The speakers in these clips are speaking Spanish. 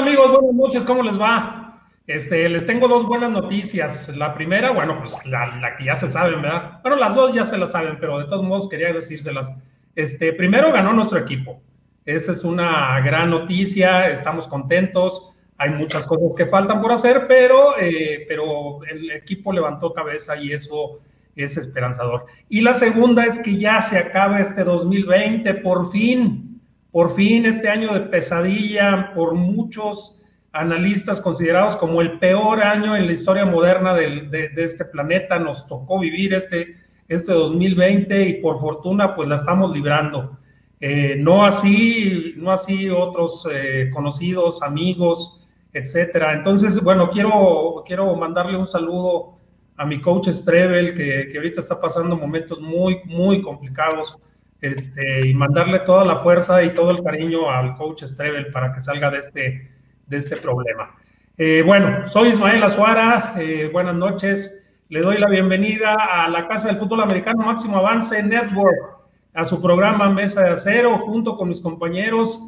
Hola, ¿qué tal amigos? Buenas noches, ¿cómo les va? Este, les tengo dos buenas noticias. La primera, bueno, pues la, la, que ya se saben, ¿verdad? Bueno, las dos ya se las saben, pero de todos modos quería decírselas. Este, primero ganó nuestro equipo. Esa es una gran noticia, estamos contentos. Hay muchas cosas que faltan por hacer, pero, eh, pero el equipo levantó cabeza y eso es esperanzador. Y la segunda es que ya se acaba este 2020, por fin, por fin este año de pesadilla por muchos analistas considerados como el peor año en la historia moderna de, de, este planeta. Nos tocó vivir este, este 2020 y por fortuna pues la estamos librando. Eh, no así, no así otros eh, conocidos, amigos, etcétera. Entonces, bueno, quiero, quiero mandarle un saludo a mi coach Strebel, que, que ahorita está pasando momentos muy, muy complicados, este, y mandarle toda la fuerza y todo el cariño al coach Strebel para que salga de este, de este problema. Eh, bueno, soy Ismael Azuara, buenas noches. Le doy la bienvenida a la Casa del Fútbol Americano Máximo Avance Network a su programa Mesa de Acero junto con mis compañeros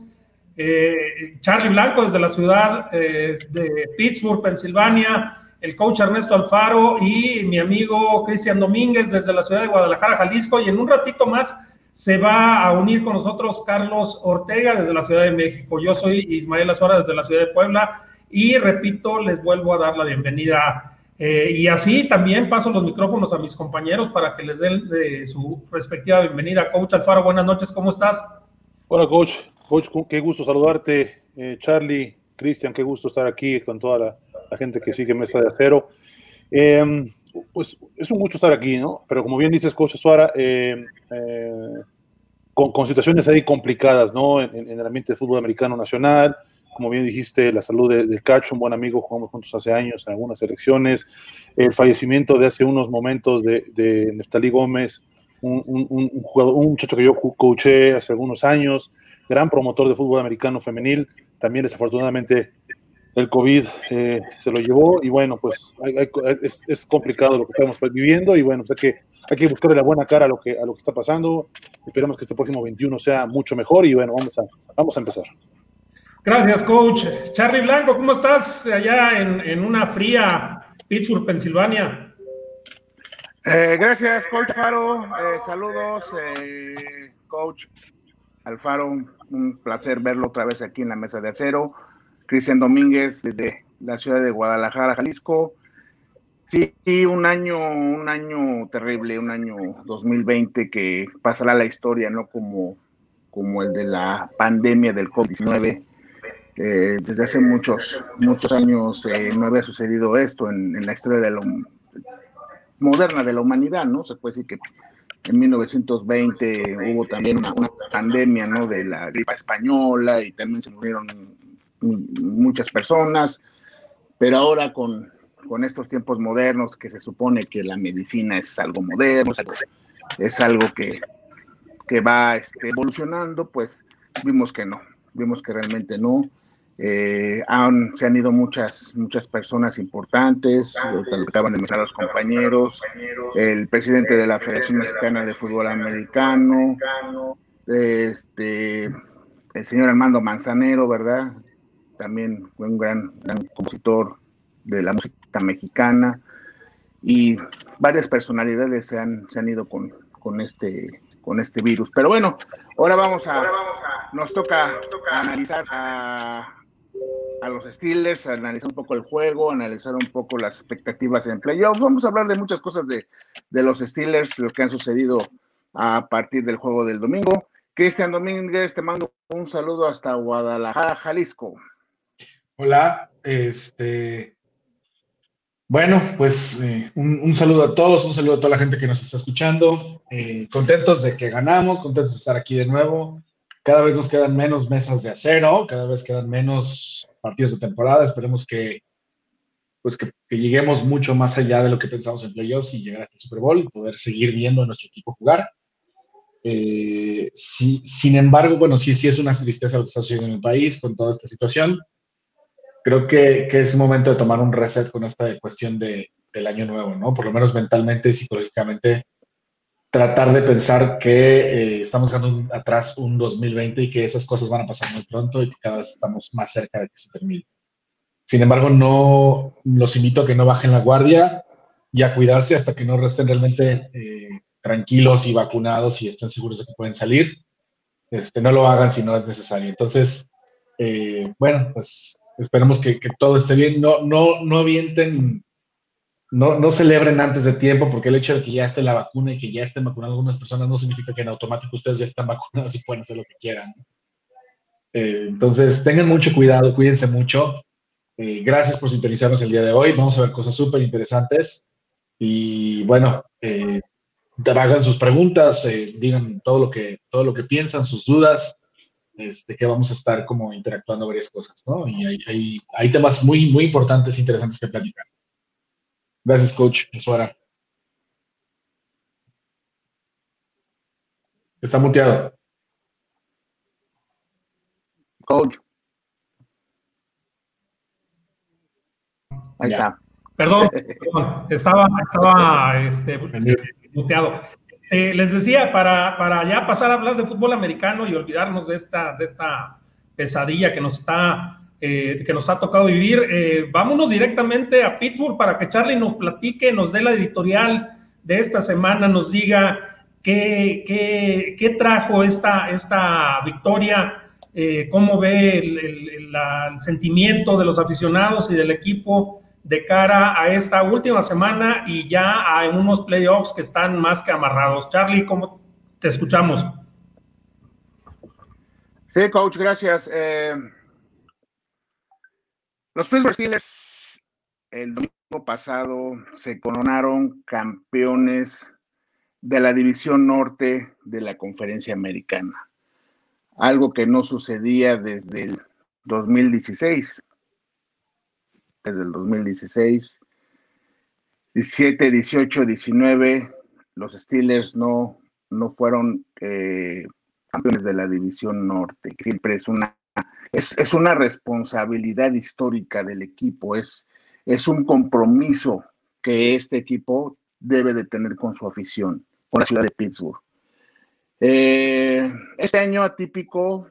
eh, Charlie Blanco desde la ciudad eh, de Pittsburgh, Pensilvania, el coach Ernesto Alfaro y mi amigo Cristian Domínguez desde la ciudad de Guadalajara, Jalisco. Y en un ratito más se va a unir con nosotros Carlos Ortega desde la Ciudad de México. Yo soy Ismael Azuara desde la ciudad de Puebla y repito, les vuelvo a dar la bienvenida eh, y así también paso los micrófonos a mis compañeros para que les den eh, su respectiva bienvenida. Coach Alfaro, buenas noches, ¿cómo estás? Hola, coach. Coach, qué gusto saludarte. Eh, Charlie, Cristian, qué gusto estar aquí con toda la, gente que sigue Mesa de Acero. Pues es un gusto estar aquí, ¿no? Pero como bien dices, coach Suara, em, con, con, situaciones ahí complicadas, ¿no? En, el ambiente de fútbol americano nacional, como bien dijiste, la salud de, Cacho, un buen amigo, jugamos juntos hace años en algunas elecciones, el fallecimiento de hace unos momentos de, de Gómez, un, un, jugador, un muchacho que yo coaché hace algunos años, gran promotor de fútbol americano femenil, también desafortunadamente el COVID eh, se lo llevó y bueno, pues es, es, complicado lo que estamos viviendo y bueno, pues hay que, hay que buscarle la buena cara a lo, que, a lo que está pasando, esperemos que este próximo 21 sea mucho mejor y bueno, vamos a, vamos a empezar. Gracias, coach. Charlie Blanco, ¿cómo estás allá en, una fría Pittsburgh, Pensilvania? Eh, gracias, coach Alfaro. Eh, saludos, eh, coach Alfaro. Un placer verlo otra vez aquí en la mesa de acero. Cristian Domínguez desde la ciudad de Guadalajara, Jalisco. Sí, un año, un año terrible, un año 2020 que pasará la historia, ¿no? Como, como el de la pandemia del COVID-19 desde hace muchos, muchos años eh, no había sucedido esto en, la historia de la moderna de la humanidad, ¿no? Se puede decir que en 1920 hubo también una, pandemia, ¿no? De la gripa española y también se murieron muchas personas, pero ahora con, con estos tiempos modernos que se supone que la medicina es algo moderno, es algo, que, que va este, evolucionando, pues vimos que no, vimos que realmente no. Eh, se han ido muchas, muchas personas importantes, acaban de mencionar los compañeros, el presidente de la Federación Mexicana de Fútbol Americano, este, el señor Armando Manzanero, ¿verdad? También fue un gran, gran compositor de la música mexicana y varias personalidades se han, se han ido con, con este con este virus. Pero bueno, ahora vamos a, nos toca analizar a, a los Steelers, analizar un poco el juego, analizar un poco las expectativas en playoffs. Vamos a hablar de muchas cosas de, los Steelers, lo que han sucedido a partir del juego del domingo. Cristian Domínguez, te mando un saludo hasta Guadalajara, Jalisco. Hola, este. Bueno, pues eh, un, saludo a todos, un saludo a toda la gente que nos está escuchando. Eh, contentos de que ganamos, contentos de estar aquí de nuevo. Cada vez nos quedan menos mesas de acero, cada vez quedan menos partidos de temporada. Esperemos que, pues que, lleguemos mucho más allá de lo que pensamos en playoffs y llegar hasta el Super Bowl y poder seguir viendo a nuestro equipo jugar. Eh, sin embargo, bueno, sí, sí es una tristeza lo que está sucediendo en el país con toda esta situación. Creo que, que es momento de tomar un reset con esta cuestión de, del año nuevo, ¿no? Por lo menos mentalmente y psicológicamente tratar de pensar que eh, estamos dejando atrás un 2020 y que esas cosas van a pasar muy pronto y que cada vez estamos más cerca de que se termine. Sin embargo, no los invito a que no bajen la guardia y a cuidarse hasta que no resten realmente eh, tranquilos y vacunados y estén seguros de que pueden salir. Este, no lo hagan si no es necesario. Entonces, eh, bueno, pues esperemos que, que, todo esté bien. No, no, no avienten no, no celebren antes de tiempo, porque el hecho de que ya esté la vacuna y que ya estén vacunadas algunas personas no significa que en automático ustedes ya están vacunados y pueden hacer lo que quieran. Eh, entonces, tengan mucho cuidado, cuídense mucho. Eh, gracias por sintonizarnos el día de hoy. Vamos a ver cosas súper interesantes. Y bueno, eh, hagan sus preguntas, eh, digan todo lo, que, todo lo que piensan, sus dudas, este, que vamos a estar como interactuando varias cosas, ¿no? Y hay, hay, hay temas muy, muy importantes e interesantes que platicar. Gracias, coach. Es hora. Está muteado. Coach. Ahí está. Perdón, perdón, estaba, estaba este, muteado. Eh, les decía, para, para ya pasar a hablar de fútbol americano y olvidarnos de esta, de esta pesadilla que nos está eh, que nos ha tocado vivir. Eh, vámonos directamente a Pittsburgh para que Charlie nos platique, nos dé la editorial de esta semana, nos diga qué, qué, qué trajo esta, esta victoria, cómo ve el, sentimiento de los aficionados y del equipo de cara a esta última semana y ya a unos playoffs que están más que amarrados. Charlie, ¿cómo te escuchamos? Sí, coach, gracias. Eh, los Pittsburgh Steelers el domingo pasado se coronaron campeones de la división norte de la conferencia americana, algo que no sucedía desde el 2016. Desde el 2016, 17, 18, 19, los Steelers no, no fueron eh, campeones de la división norte, siempre es una es, es, una responsabilidad histórica del equipo, es, es un compromiso que este equipo debe de tener con su afición, con la ciudad de Pittsburgh. Eh, este año atípico,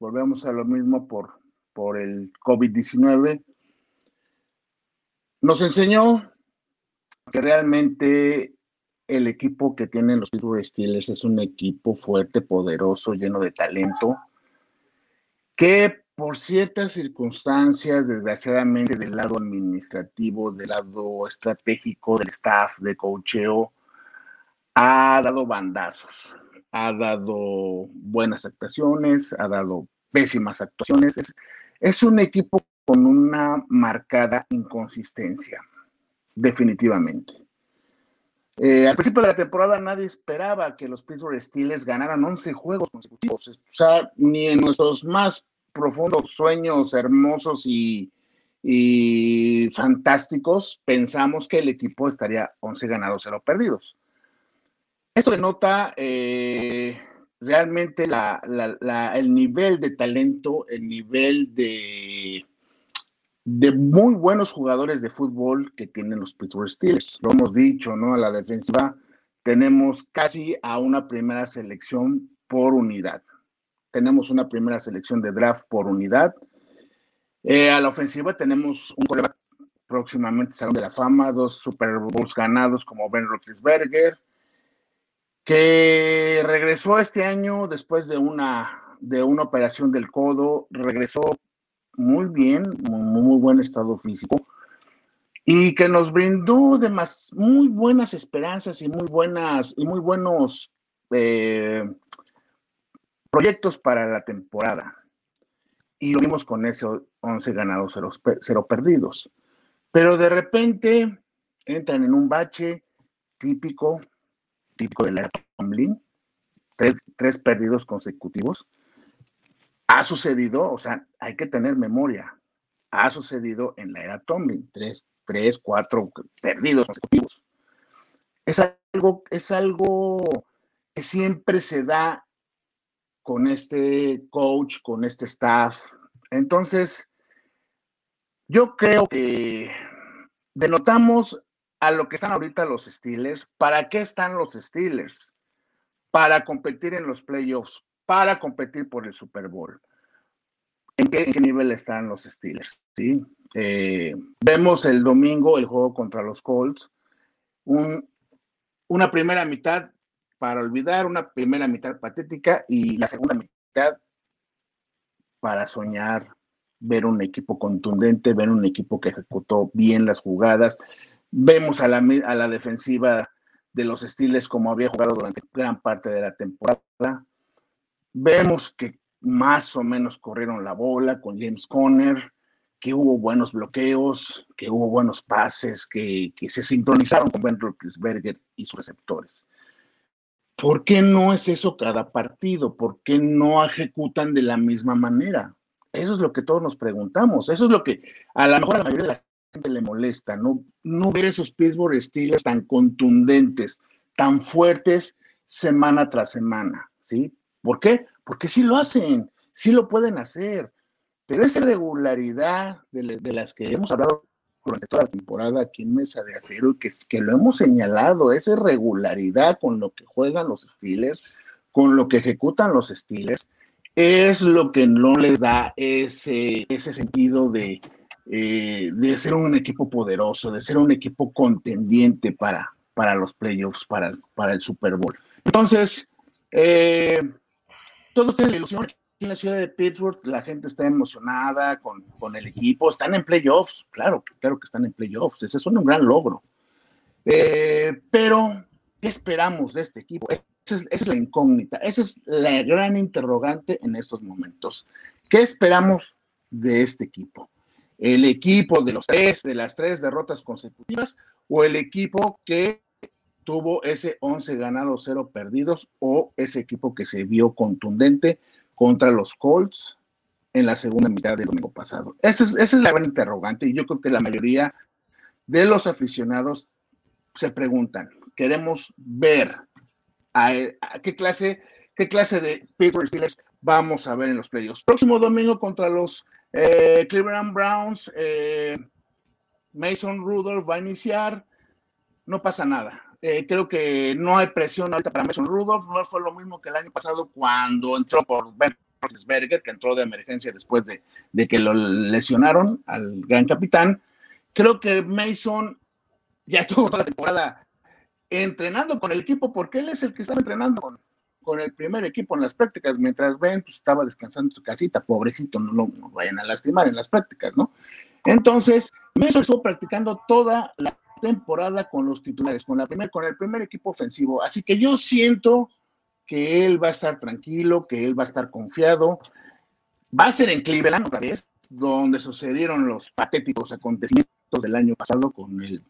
volvemos a lo mismo por, por el COVID-19, nos enseñó que realmente el equipo que tienen los Pittsburgh Steelers es un equipo fuerte, poderoso, lleno de talento, que por ciertas circunstancias, desgraciadamente del lado administrativo, del lado estratégico, del staff, de cocheo, ha dado bandazos, ha dado buenas actuaciones, ha dado pésimas actuaciones. Es, es un equipo con una marcada inconsistencia, definitivamente. Eh, al principio de la temporada nadie esperaba que los Pittsburgh Steelers ganaran 11 juegos consecutivos. O sea, ni en nuestros más profundos sueños hermosos y, fantásticos pensamos que el equipo estaría 11 ganados, 0 perdidos. Esto denota eh, realmente el nivel de talento, el nivel de de muy buenos jugadores de fútbol que tienen los Pittsburgh Steelers. Lo hemos dicho, ¿no? A la defensiva tenemos casi a una primera selección por unidad. Tenemos una primera selección de draft por unidad. Eh, a la ofensiva tenemos un coreback próximamente Salón de la Fama, dos Super Bowls ganados como Ben Roethlisberger, que regresó este año después de una, de una operación del codo, regresó muy bien, muy, muy buen estado físico y que nos brindó demás, muy buenas esperanzas y muy buenas y muy buenos eh, proyectos para la temporada. Y lo vimos con ese 11 ganados, 0, 0 perdidos. Pero de repente entran en un bache típico, típico de la Tomlin, tres, tres perdidos consecutivos ha sucedido, o sea, hay que tener memoria. Ha sucedido en la era Tomlin, tres, tres, cuatro perdidos consecutivos. Es algo, es algo que siempre se da con este coach, con este staff. Entonces, yo creo que denotamos a lo que están ahorita los Steelers. ¿Para qué están los Steelers? para competir en los playoffs, para competir por el Super Bowl. ¿En qué, nivel están los Steelers? ¿sí? Eh, vemos el domingo el juego contra los Colts, una primera mitad para olvidar, una primera mitad patética y la segunda mitad para soñar, ver un equipo contundente, ver un equipo que ejecutó bien las jugadas. Vemos a la, a la defensiva de los Steelers como había jugado durante gran parte de la temporada. Vemos que más o menos corrieron la bola con James Conner, que hubo buenos bloqueos, que hubo buenos pases, que, se sincronizaron con Ben Roethlisberger y sus receptores. ¿Por qué no es eso cada partido? ¿Por qué no ejecutan de la misma manera? Eso es lo que todos nos preguntamos. Eso es lo que a lo mejor a la mayoría de la gente le molesta, no, no ver esos Pittsburgh Steelers tan contundentes, tan fuertes semana tras semana, ¿sí? ¿Por qué? Porque sí lo hacen, sí lo pueden hacer, pero esa regularidad de, las que hemos hablado durante toda la temporada aquí en Mesa de Acero, que, que lo hemos señalado, esa regularidad con lo que juegan los Steelers, con lo que ejecutan los Steelers, es lo que no les da ese, sentido de, eh, de ser un equipo poderoso, de ser un equipo contendiente para, para los playoffs, para, para el Super Bowl. Entonces, eh, todos tienen la ilusión. Aquí en la ciudad de Pittsburgh la gente está emocionada con, con, el equipo, están en playoffs, claro, claro que están en playoffs, ese es un gran logro. Eh, pero, ¿qué esperamos de este equipo? Esa es, esa es la incógnita, esa es la gran interrogante en estos momentos. ¿Qué esperamos de este equipo? el equipo de los tres, de las tres derrotas consecutivas, o el equipo que tuvo ese 11 ganados, 0 perdidos, o ese equipo que se vio contundente contra los Colts en la segunda mitad del domingo pasado. Esa es, la gran interrogante y yo creo que la mayoría de los aficionados se preguntan, queremos ver a, qué clase qué clase de Pittsburgh Steelers vamos a ver en los playoffs. Próximo domingo contra los eh, Cleveland Browns, eh, Mason Rudolph va a iniciar, no pasa nada. Eh, creo que no hay presión ahorita para Mason Rudolph, no fue lo mismo que el año pasado cuando entró por Ben Roethlisberger, que entró de emergencia después de, de, que lo lesionaron al gran capitán. Creo que Mason ya estuvo toda la temporada entrenando con el equipo porque él es el que estaba entrenando con, el primer equipo en las prácticas, mientras Ben pues, estaba descansando en su casita, pobrecito, no lo vayan a lastimar en las prácticas, ¿no? Entonces, Mason estuvo practicando toda la temporada con los titulares, con, la primer, con el primer equipo ofensivo, así que yo siento que él va a estar tranquilo, que él va a estar confiado. Va a ser en Cleveland otra vez, donde sucedieron los patéticos acontecimientos del año pasado con el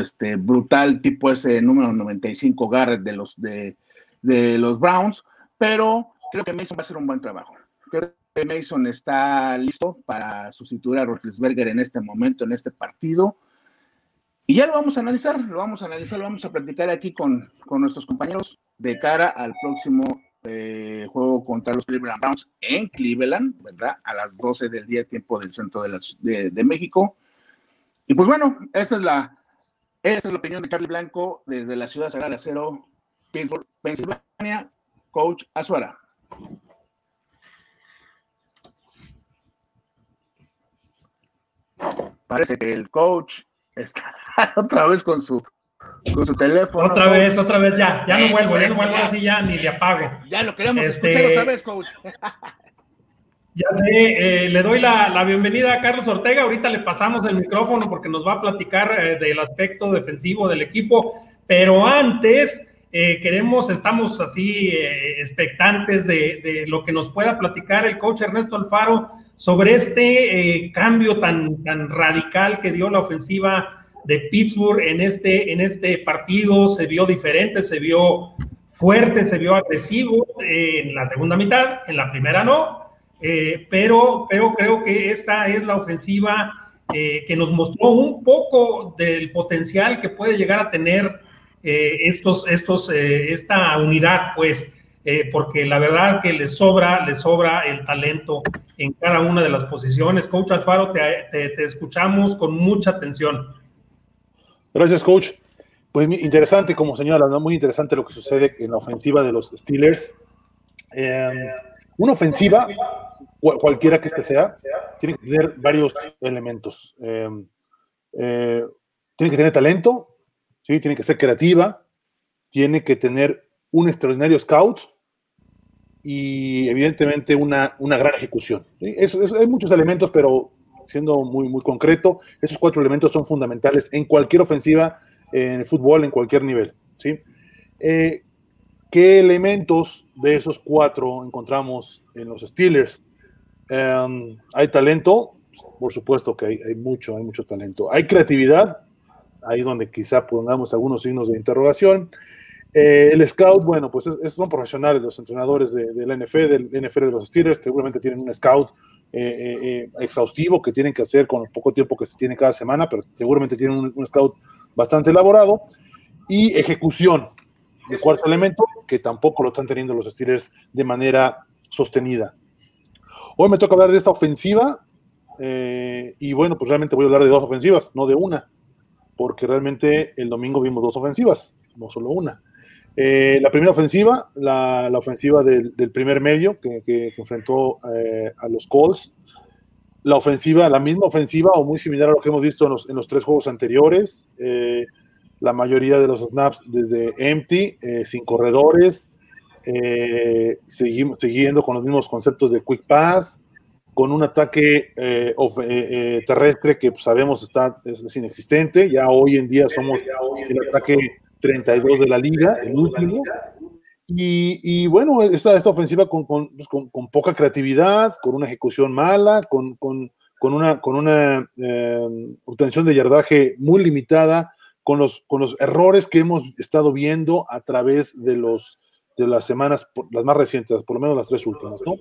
este, brutal tipo ese número 95 Garrett de los de de los Browns, pero creo que Mason va a hacer un buen trabajo. Creo que Mason está listo para sustituir a Roethlisberger en este momento, en este partido. Y ya lo vamos a analizar, lo vamos a analizar, lo vamos a platicar aquí con, nuestros compañeros de cara al próximo eh, juego contra los Cleveland Browns en Cleveland, ¿verdad? A las 12 del día, tiempo del centro de, de, México. Y pues bueno, esa es la, esa es la opinión de Charlie Blanco desde la ciudad sagrada de acero, Pittsburgh, Pensilvania, Coach Azuara. Parece que el coach está otra vez con su con su teléfono. Otra vez, otra vez, ya, ya no vuelvo, ya no vuelvo así, ya ni le apago. Ya lo queremos este, escuchar otra vez, coach. Ya sé, eh, le doy la, bienvenida a Carlos Ortega. Ahorita le pasamos el micrófono porque nos va a platicar eh, del aspecto defensivo del equipo. Pero antes, eh, queremos, estamos así eh, expectantes de, lo que nos pueda platicar el coach Ernesto Alfaro sobre este eh, cambio tan, tan radical que dio la ofensiva de Pittsburgh en este, en este partido. Se vio diferente, se vio fuerte, se vio agresivo en la segunda mitad, en la primera no, pero, pero creo que esta es la ofensiva que nos mostró un poco del potencial que puede llegar a tener eh, estos, estos, eh, esta unidad, pues, eh, porque la verdad que les sobra, les sobra el talento en cada una de las posiciones. Coach Alfaro, te, escuchamos con mucha atención. Gracias, coach. Pues interesante, como señala, muy interesante lo que sucede en la ofensiva de los Steelers. Em, una ofensiva, cualquiera que este sea, tiene que tener varios elementos. Em, eh, tiene que tener talento, ¿sí? tiene que ser creativa, tiene que tener un extraordinario scout y evidentemente una, una gran ejecución. hay muchos elementos, pero siendo muy, muy concreto, esos cuatro elementos son fundamentales en cualquier ofensiva, en el fútbol, en cualquier nivel. ¿sí? Eh, ¿Qué elementos de esos cuatro encontramos en los Steelers? Em, ¿Hay talento? Por supuesto que hay, mucho, hay mucho talento. ¿Hay creatividad? Ahí donde quizá pongamos algunos signos de interrogación. Eh, el scout, bueno, pues son profesionales los entrenadores de, la NFL, del NFL de los Steelers, seguramente tienen un scout eh, eh, exhaustivo que tienen que hacer con el poco tiempo que se tiene cada semana, pero seguramente tienen un, scout bastante elaborado. Y ejecución, el cuarto elemento, que tampoco lo están teniendo los Steelers de manera sostenida. Hoy me toca hablar de esta ofensiva, y bueno, pues realmente voy a hablar de dos ofensivas, no de una, porque realmente el domingo vimos dos ofensivas, no solo una. Eh, la primera ofensiva, la, ofensiva del, primer medio que, enfrentó eh, a los Colts. La ofensiva, la misma ofensiva o muy similar a lo que hemos visto en los, tres juegos anteriores. Eh, la mayoría de los snaps desde empty, sin corredores, seguimos, siguiendo con los mismos conceptos de quick pass, con un ataque terrestre que pues, sabemos está, es, inexistente. Ya hoy en día somos el ataque 32 de la liga, el último. Y, bueno, esta, esta ofensiva con, pues, con, con, poca creatividad, con una ejecución mala, con, una, con una eh, obtención de yardaje muy limitada, con los, con los errores que hemos estado viendo a través de, los, de las semanas, las más recientes, por lo menos las tres últimas, ¿no?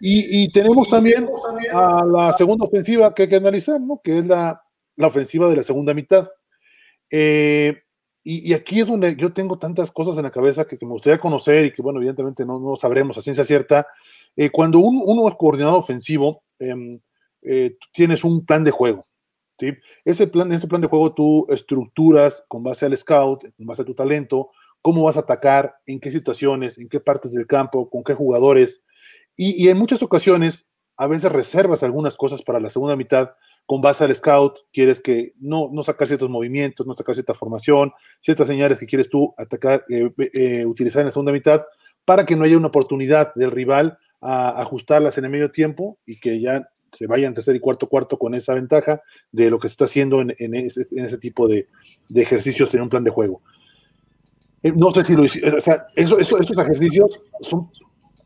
Y, y tenemos también a la segunda ofensiva que hay que analizar, ¿no? Que es la, la ofensiva de la segunda mitad. Eh, y, aquí es donde yo tengo tantas cosas en la cabeza que, me gustaría conocer y que, bueno, evidentemente no, no sabremos a ciencia cierta. Eh, cuando uno es coordinador ofensivo, em, eh, tienes un plan de juego. ¿sí? Ese plan, ese plan de juego tú estructuras con base al scout, con base a tu talento, cómo vas a atacar, en qué situaciones, en qué partes del campo, con qué jugadores. Y en muchas ocasiones, a veces reservas algunas cosas para la segunda mitad con base al scout, quieres que no, no sacar ciertos movimientos, no sacar cierta formación, ciertas señales que quieres tú atacar, eh, eh, utilizar en la segunda mitad, para que no haya una oportunidad del rival a ajustarlas en el medio tiempo y que ya se vayan tercer y cuarto cuarto con esa ventaja de lo que se está haciendo en, ese, tipo de, ejercicios en un plan de juego. Eh, no sé si lo o sea, eso, esos ejercicios son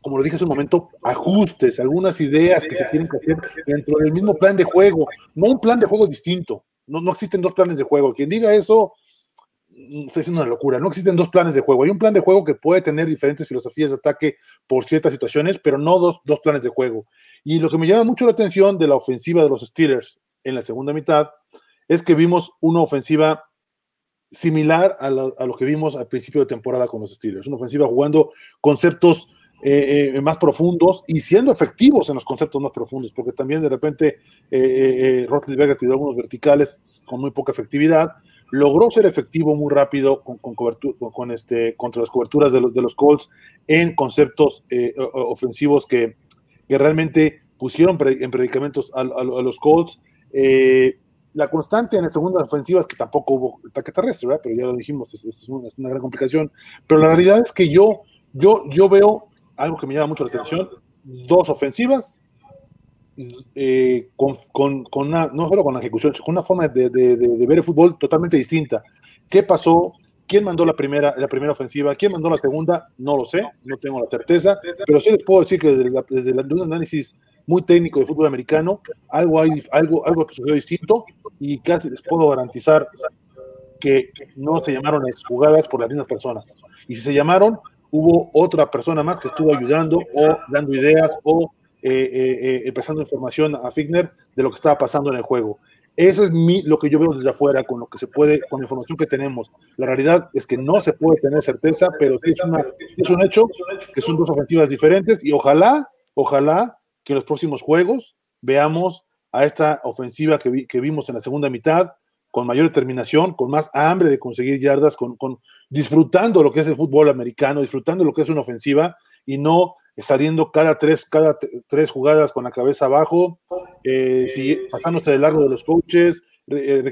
como lo dije hace un momento, ajustes, algunas ideas que se tienen que hacer dentro del mismo plan de juego, no un plan de juego distinto. No, no existen dos planes de juego. Quien diga eso, mm, es una locura. No existen dos planes de juego. Hay un plan de juego que puede tener diferentes filosofías de ataque por ciertas situaciones, pero no dos, dos planes de juego. Y lo que me llama mucho la atención de la ofensiva de los Steelers en la segunda mitad es que vimos una ofensiva similar a, a, lo que vimos al principio de temporada con los Steelers. Una ofensiva jugando conceptos eh, eh, más profundos y siendo efectivos en los conceptos más profundos, porque también de repente eh, eh Rotlisberger tiró algunos verticales con muy poca efectividad, logró ser efectivo muy rápido con, con, con, este, contra las coberturas de los, de los Colts en conceptos ofensivos que, que, realmente pusieron en predicamentos a, los Colts. la constante en la segunda ofensiva es que tampoco hubo ataque terrestre, ¿verdad? pero ya lo dijimos, es, es, una, es, una, gran complicación. Pero la realidad es que yo, yo, yo veo algo que me llama mucho la atención, dos ofensivas, eh, con, con, con, una, no solo con la ejecución, con una forma de, de, de, ver el fútbol totalmente distinta. ¿Qué pasó? ¿Quién mandó la primera, la primera ofensiva? ¿Quién mandó la segunda? No lo sé, no tengo la certeza, pero sí les puedo decir que desde, desde un análisis muy técnico de fútbol americano, algo, hay, algo, algo sucedió distinto y casi les puedo garantizar que no se llamaron jugadas por las mismas personas. Y si se llamaron, hubo otra persona más que estuvo ayudando o dando ideas o eh, eh, eh pasando información a Figner de lo que estaba pasando en el juego. Eso es mi, lo que yo veo desde afuera, con lo que se puede, con la información que tenemos. La realidad es que no se puede tener certeza, pero es, una, es un hecho que son dos ofensivas diferentes y ojalá, ojalá que en los próximos juegos veamos a esta ofensiva que, que vimos en la segunda mitad con mayor determinación, con más hambre de conseguir yardas, con, con disfrutando lo que es el fútbol americano, disfrutando lo que es una ofensiva y no saliendo cada tres, cada tres jugadas con la cabeza abajo, eh, si, pasándose de largo de los coaches, eh,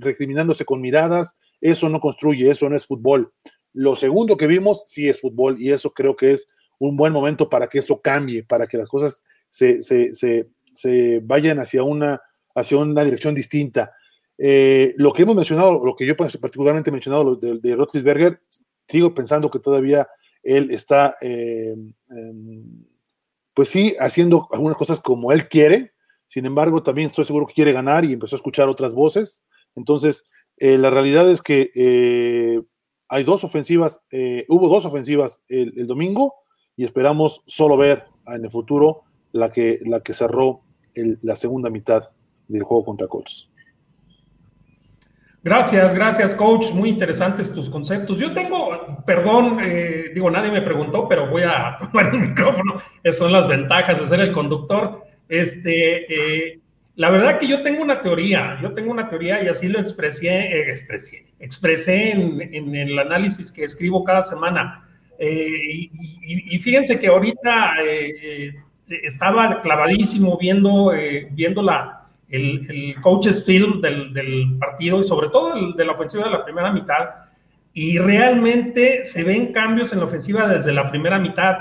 recriminándose con miradas, eso no construye, eso no es fútbol. Lo segundo que vimos sí es fútbol y eso creo que es un buen momento para que eso cambie, para que las cosas se, se, se, se vayan hacia una, hacia una dirección distinta. Eh, lo que hemos mencionado, lo que yo particularmente he mencionado de, de Rotlisberger, sigo pensando que todavía él está, eh, em, pues sí, haciendo algunas cosas como él quiere, sin embargo, también estoy seguro que quiere ganar y empezó a escuchar otras voces. Entonces, eh, la realidad es que eh, hay dos ofensivas, hubo dos ofensivas el, domingo y esperamos solo ver en el futuro la que, la que cerró la segunda mitad del juego contra Colts. Gracias, gracias, coach. Muy interesantes tus conceptos. Yo tengo, perdón, eh, digo, nadie me preguntó, pero voy a tomar el micrófono. Esas son las ventajas de ser el conductor. Este, eh, la verdad que yo tengo una teoría, yo tengo una teoría y así lo expresé, eh, expresé, expresé en, el análisis que escribo cada semana. Y, y, fíjense que ahorita estaba clavadísimo viendo, viendo la, el, el coaches film del, del, partido y sobre todo de la ofensiva de la primera mitad. Y realmente se ven cambios en la ofensiva desde la primera mitad.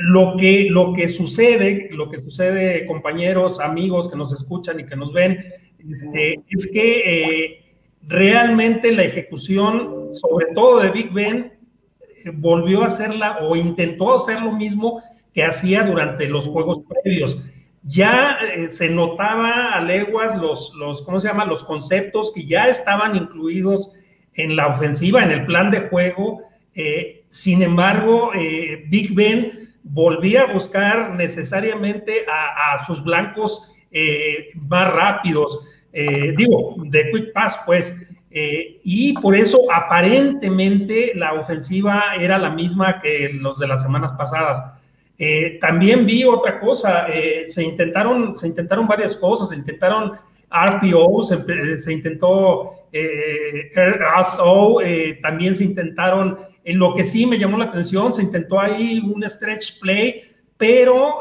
Lo que, lo que sucede, lo que sucede, compañeros, amigos que nos escuchan y que nos ven, este, es que eh, realmente la ejecución, sobre todo de Big Ben, eh, volvió a hacerla o intentó hacer lo mismo que hacía durante los juegos previos ya eh, se notaba a leguas los, los, ¿cómo se llama? Los conceptos que ya estaban incluidos en la ofensiva, en el plan de juego. Eh, sin embargo, eh, Big Ben volvía a buscar necesariamente a, sus blancos más rápidos, digo, de quick pass, pues. y por eso aparentemente la ofensiva era la misma que los de las semanas pasadas eh, también vi otra cosa, eh, se, intentaron, se intentaron varias cosas, se intentaron RPO, se, intentó eh, RSO, también se intentaron, en lo que sí me llamó la atención, se intentó ahí un stretch play, pero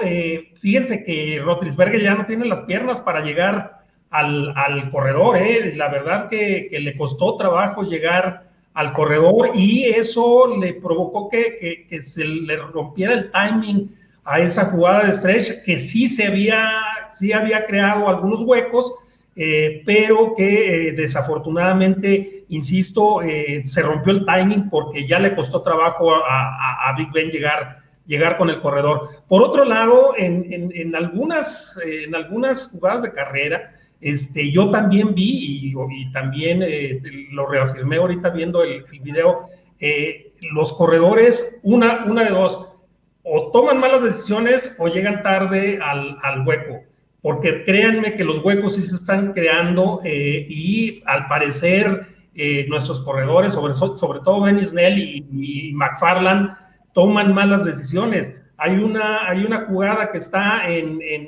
fíjense que Rotrisberger ya no tiene las piernas para llegar al, al corredor, la verdad que le costó trabajo llegar al corredor y eso le provocó que, se le rompiera el timing a esa jugada de stretch que sí se había, sí había creado algunos huecos, eh, pero que eh, desafortunadamente, insisto, eh, se rompió el timing porque ya le costó trabajo a, Big Ben llegar, llegar con el corredor. Por otro lado, en, algunas, en algunas jugadas de carrera, este, yo también vi y, también eh, lo reafirmé ahorita viendo el, video, eh, los corredores, una, una de dos, o toman malas decisiones o llegan tarde al, al hueco, porque créanme que los huecos sí se están creando eh, y al parecer nuestros corredores, sobre, todo Benny Snell y, y McFarland, toman malas decisiones hay una, hay una jugada que está en, en,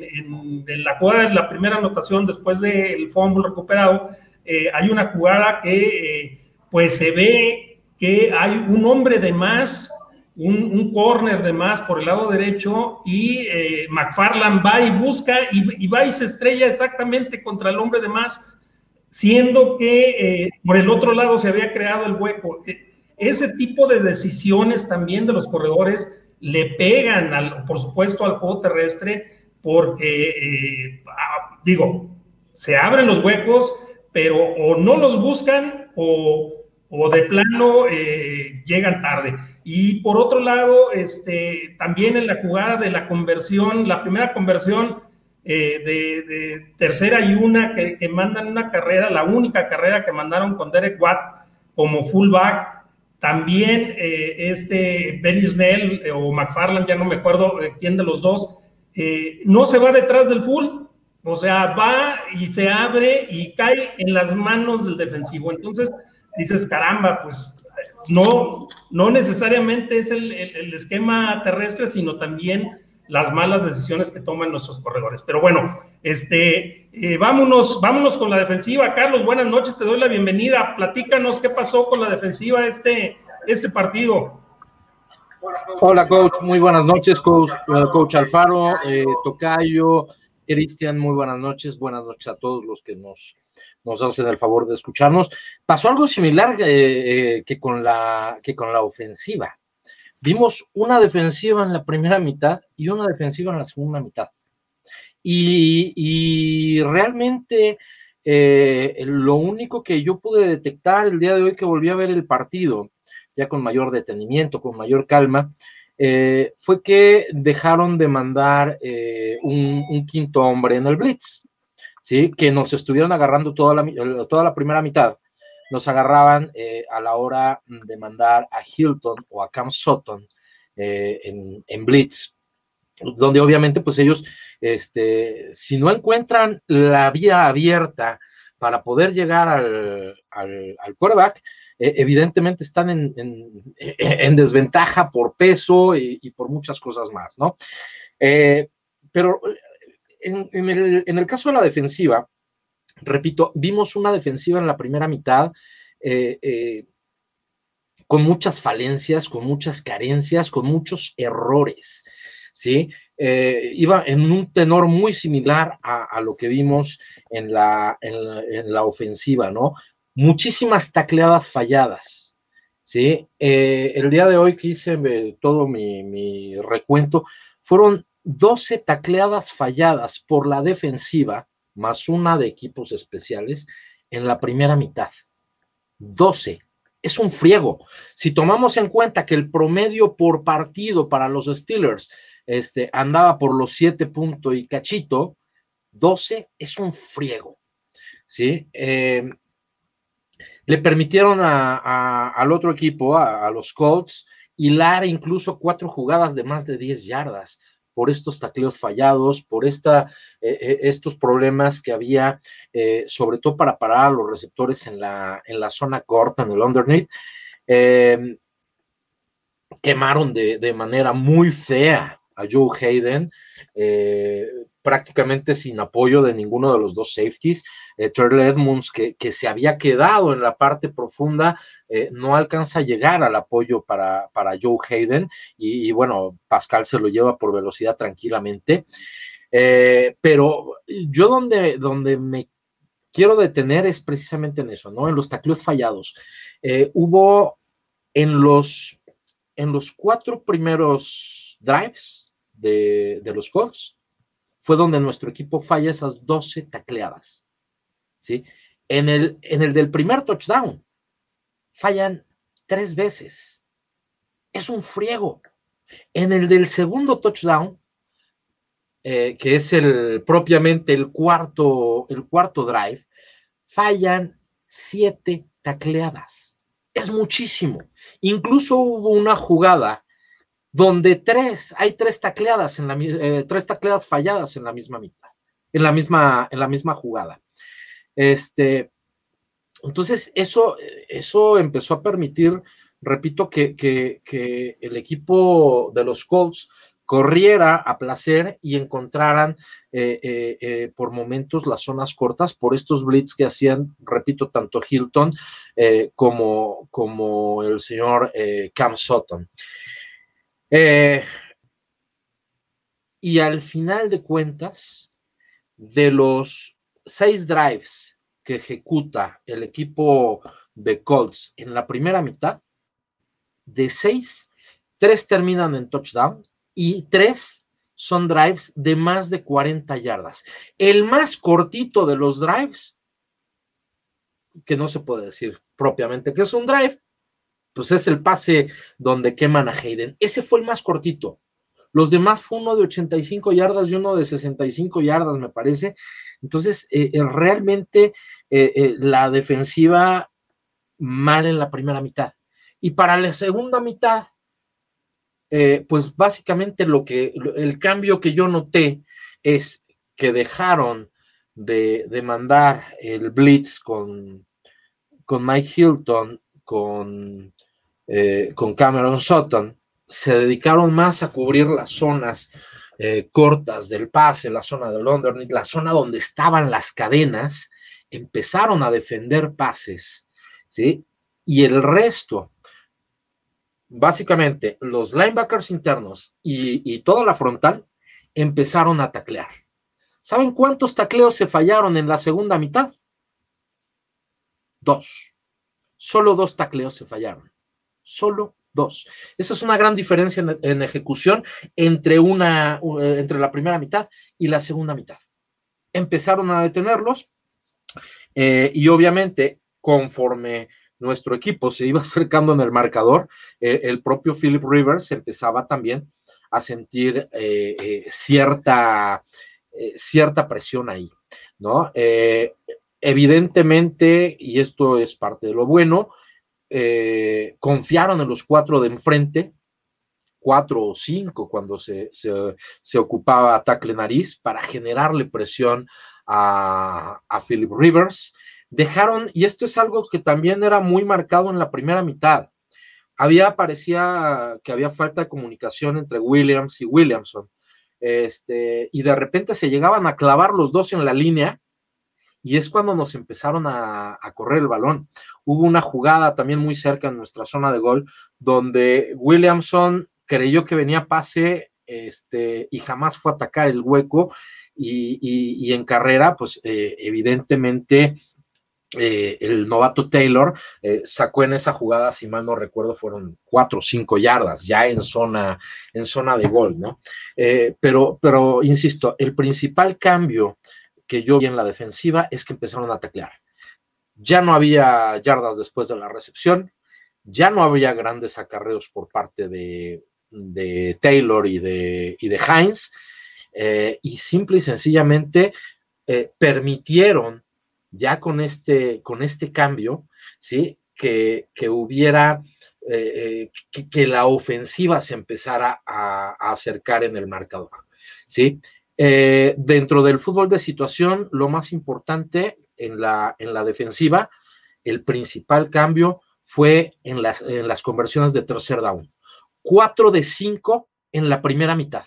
en, la jugada de la primera anotación después del fumble recuperado. Eh, hay una jugada que eh, pues se ve que hay un hombre de más, un, un corner de más por el lado derecho y eh, McFarland va y busca y, y, va y se estrella exactamente contra el hombre de más, siendo que por el otro lado se había creado el hueco. Ese tipo de decisiones también de los corredores le pegan, al, por supuesto, al juego terrestre, porque, eh, ah, digo, se abren los huecos, pero o no los buscan o, de plano eh, llegan tarde. Y por otro lado, este, también en la jugada de la conversión, la primera conversión eh, de, tercera y una que, que, mandan una carrera, la única carrera que mandaron con Derek Watt como fullback, también eh, este Benny Snell eh, o McFarland, ya no me acuerdo eh, quién de los dos, no se va detrás del full, o sea, va y se abre y cae en las manos del defensivo. Entonces dices, caramba, pues no, no necesariamente es el, el, esquema terrestre, sino también las malas decisiones que toman nuestros corredores. Pero bueno, este, eh, vámonos, vámonos con la defensiva. Carlos, buenas noches, te doy la bienvenida. Platícanos qué pasó con la defensiva este, este partido. Hola, coach. Muy buenas noches, coach, eh, coach Alfaro, eh, Tocayo, Cristian. Muy buenas noches. Buenas noches a todos los que nos, nos hacen el favor de escucharnos. Pasó algo similar que, con la, que con la ofensiva. Vimos una defensiva en la primera mitad y una defensiva en la segunda mitad. Y, realmente eh, lo único que yo pude detectar el día de hoy que volví a ver el partido, ya con mayor detenimiento, con mayor calma, eh, fue que dejaron de mandar eh, un, quinto hombre en el blitz, ¿sí? que nos estuvieron agarrando toda la, toda la primera mitad nos agarraban a la hora de mandar a Hilton o a Cam Sutton eh, en, Blitz, donde obviamente pues ellos, este, si no encuentran la vía abierta para poder llegar al, al, quarterback, eh, evidentemente están en, desventaja por peso y, por muchas cosas más, ¿no? pero en el caso de la defensiva, repito, vimos una defensiva en la primera mitad eh, eh, con muchas falencias, con muchas carencias, con muchos errores, ¿sí? Eh, iba en un tenor muy similar a, lo que vimos en la, en la, ofensiva, ¿no? Muchísimas tacleadas falladas, ¿sí? el día de hoy que hice todo mi, mi recuento, fueron 12 tacleadas falladas por la defensiva, más una de equipos especiales en la primera mitad. 12. Es un friego. Si tomamos en cuenta que el promedio por partido para los Steelers este, andaba por los 7 puntos y cachito, 12 es un friego. ¿Sí? Eh, le permitieron al otro equipo, a, a los Colts, hilar incluso cuatro jugadas de más de 10 yardas por estos tacleos fallados, por esta, eh, eh, estos problemas que había, sobre todo para parar a los receptores en la, en la zona corta, en el underneath. Em, quemaron de, de, manera muy fea a Joe Hayden prácticamente sin apoyo de ninguno de los dos safeties. Eh, Edmonds, que, se había quedado en la parte profunda, eh, no alcanza a llegar al apoyo para, para Joe Hayden y, bueno, Pascal se lo lleva por velocidad tranquilamente. Eh, pero yo donde, donde me quiero detener es precisamente en eso, ¿no? En los tacleos fallados. Eh, hubo en los, en los cuatro primeros drives de, los Colts, fue donde nuestro equipo falla esas 12 tacleadas. ¿sí? En, el, en el del primer touchdown, fallan tres veces. Es un friego. En el del segundo touchdown, eh, que es el propiamente el cuarto, el cuarto drive, fallan siete tacleadas. Es muchísimo. Incluso hubo una jugada donde tres, hay tres tacleadas en la eh, tres tacleadas falladas en la misma mitad, en la misma, en la misma jugada. Este, entonces, eso, eso empezó a permitir, repito, que, que, el equipo de los Colts corriera a placer y encontraran eh, eh, por momentos las zonas cortas por estos blitz que hacían, repito, tanto Hilton como, como el señor Cam Sutton. Eh, y al final de cuentas, de los seis drives que ejecuta el equipo de Colts en la primera mitad, de seis, tres terminan en touchdown y tres son drives de más de 40 yardas. El más cortito de los drives, que no se puede decir propiamente que es un drive, pues es el pase donde queman a Hayden. Ese fue el más cortito. Los demás fue uno de 85 yardas y uno de 65 yardas, me parece. Entonces, eh, eh, realmente eh, la defensiva mal en la primera mitad. Y para la segunda mitad, pues básicamente lo que, el cambio que yo noté es que dejaron de, de mandar el blitz con, con Mike Hilton, con eh, con Cameron Sutton, se dedicaron más a cubrir las zonas eh, cortas del pase, la zona del underneath, la zona donde estaban las cadenas, empezaron a defender pases, ¿sí? Y el resto, básicamente, los linebackers internos y, y toda la frontal empezaron a taclear. ¿Saben cuántos tacleos se fallaron en la segunda mitad? Dos. Solo dos tacleos se fallaron. Solo dos. Esa es una gran diferencia en, ejecución entre, una, entre la primera mitad y la segunda mitad. Empezaron a detenerlos eh, y obviamente conforme nuestro equipo se iba acercando en el marcador, eh, el propio Philip Rivers empezaba también a sentir eh, cierta, cierta presión ahí, ¿no? evidentemente, y esto es parte de lo bueno, eh, confiaron en los cuatro de enfrente, cuatro o cinco cuando se, se, ocupaba tackle nariz para generarle presión a, a, Philip Rivers. Dejaron, y esto es algo que también era muy marcado en la primera mitad, había, parecía que había falta de comunicación entre Williams y Williamson, este, y de repente se llegaban a clavar los dos en la línea, y es cuando nos empezaron a, correr el balón. Hubo una jugada también muy cerca en nuestra zona de gol, donde Williamson creyó que venía pase este, y jamás fue a atacar el hueco, y, en carrera, pues eh, evidentemente eh, el novato Taylor eh, sacó en esa jugada, si mal no recuerdo, fueron cuatro o cinco yardas ya en zona, en zona de gol, ¿no? pero, pero, insisto, el principal cambio que yo vi en la defensiva es que empezaron a taclear. Ya no había yardas después de la recepción, ya no había grandes acarreos por parte de, Taylor y de, de Heinz, eh, y simple y sencillamente eh, permitieron ya con este, con este cambio, ¿sí? Que, hubiera, eh, que, la ofensiva se empezara a, a, acercar en el marcador, ¿sí? Eh, dentro del fútbol de situación, lo más importante en la, en la defensiva, el principal cambio fue en las, en las conversiones de tercer down. Cuatro de cinco en la primera mitad.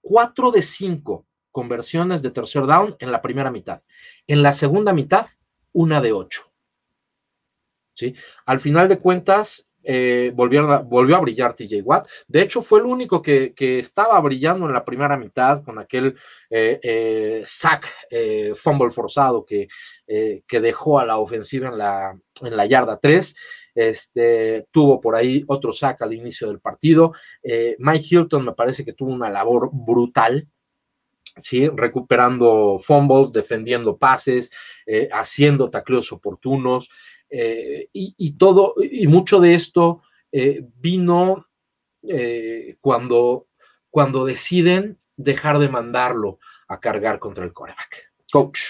Cuatro de cinco conversiones de tercer down en la primera mitad. En la segunda mitad, una de ocho. ¿Sí? Al final de cuentas, eh, volvió, a, brillar TJ Watt. De hecho, fue el único que, estaba brillando en la primera mitad con aquel eh, eh, sack, fumble forzado que, dejó a la ofensiva en la, en la yarda 3. Este, tuvo por ahí otro sack al inicio del partido. Mike Hilton me parece que tuvo una labor brutal, ¿sí? recuperando fumbles, defendiendo pases, haciendo tacleos oportunos. Eh, y, todo, y mucho de esto eh, vino eh, cuando, cuando deciden dejar de mandarlo a cargar contra el coreback. Coach.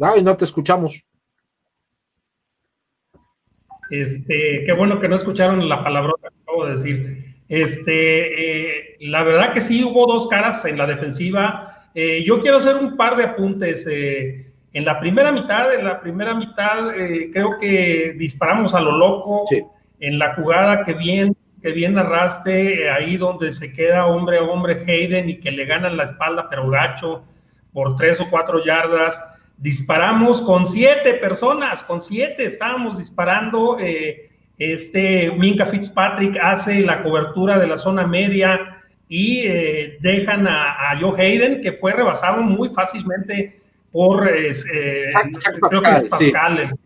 Ay, no te escuchamos. Este, qué bueno que no escucharon la palabra que acabo de decir. Este, la verdad que sí hubo dos caras en la defensiva eh, yo quiero hacer un par de apuntes. Eh, en la primera mitad, en la primera mitad, eh, creo que disparamos a lo loco. En la jugada que bien, que bien narraste, ahí donde se queda hombre a hombre Hayden y que le ganan la espalda, pero gacho, por tres o cuatro yardas. Disparamos con siete personas, con siete estábamos disparando. este Minka Fitzpatrick hace la cobertura de la zona media y eh, dejan a, Joe Hayden, que fue rebasado muy fácilmente por eh, creo que es Pascal,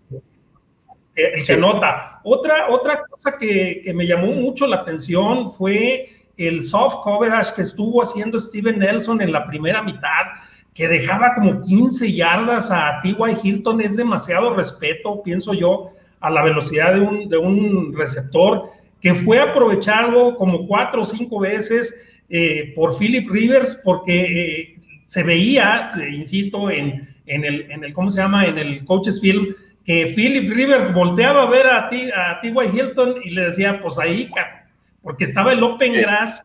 el, que nota. Otra, otra cosa que, que, me llamó mucho la atención fue el soft coverage que estuvo haciendo Steven Nelson en la primera mitad, que dejaba como 15 yardas a T.Y. Hilton, es demasiado respeto, pienso yo, a la velocidad de un, de un receptor que fue aprovechado como cuatro o cinco veces eh, por Philip Rivers, porque eh, se veía, insisto, en, en, el, en el, ¿cómo se llama? En el Coaches Film, que Philip Rivers volteaba a ver a T.Y. A Hilton y le decía, pues ahí, porque estaba el Open Grass,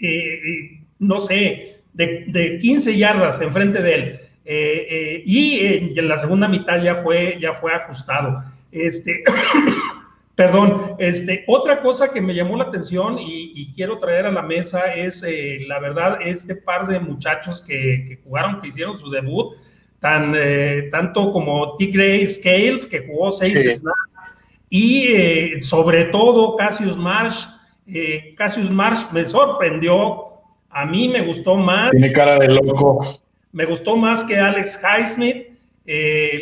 eh, no sé, de, de, 15 yardas enfrente de él. y, en la segunda mitad ya fue, ya fue ajustado. Este, Perdón, este, otra cosa que me llamó la atención y, quiero traer a la mesa es, eh, la verdad, este par de muchachos que, jugaron, que hicieron su debut, tan, eh, tanto como T. Gray Scales, que jugó seis snaps, y eh, sobre todo Cassius Marsh. Cassius Marsh me sorprendió, a mí me gustó más. Tiene cara de loco. Me gustó más que Alex Highsmith.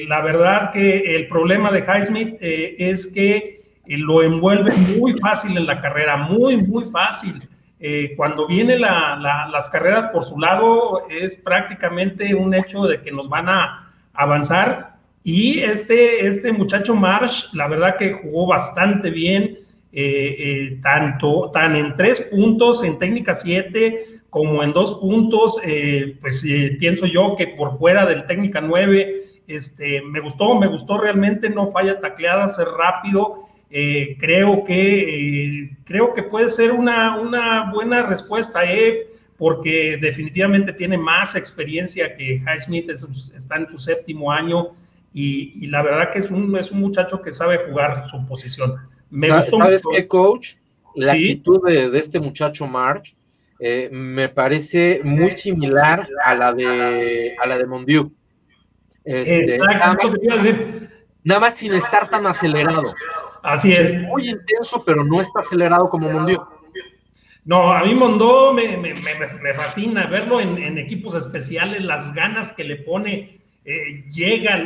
la verdad que el problema de Highsmith es que lo envuelve muy fácil en la carrera, muy, muy fácil. Eh, cuando vienen las carreras por su lado, es prácticamente un hecho de que nos van a avanzar. Y este, este muchacho Marsh, la verdad que jugó bastante bien, eh, eh, tanto tan en tres puntos, en técnica siete, como en dos puntos, pues pienso yo que por fuera del técnica nueve, este, me gustó, me gustó realmente, no falla tacleada, ser rápido, eh, creo, que, eh, creo que puede ser una, una buena respuesta, eh, porque definitivamente tiene más experiencia que Highsmith, está en su séptimo año y, la verdad que es un, es un muchacho que sabe jugar su posición. Me ¿Sabes qué, coach? La actitud de, este muchacho March eh, me parece muy similar a la de, a la de Mondiu. Este, nada más sin estar tan acelerado. Así es. Muy intenso, pero no está acelerado como Mondó. No, a mí Mondó me, me, me, fascina verlo en, equipos especiales, las ganas que le pone, eh, llega,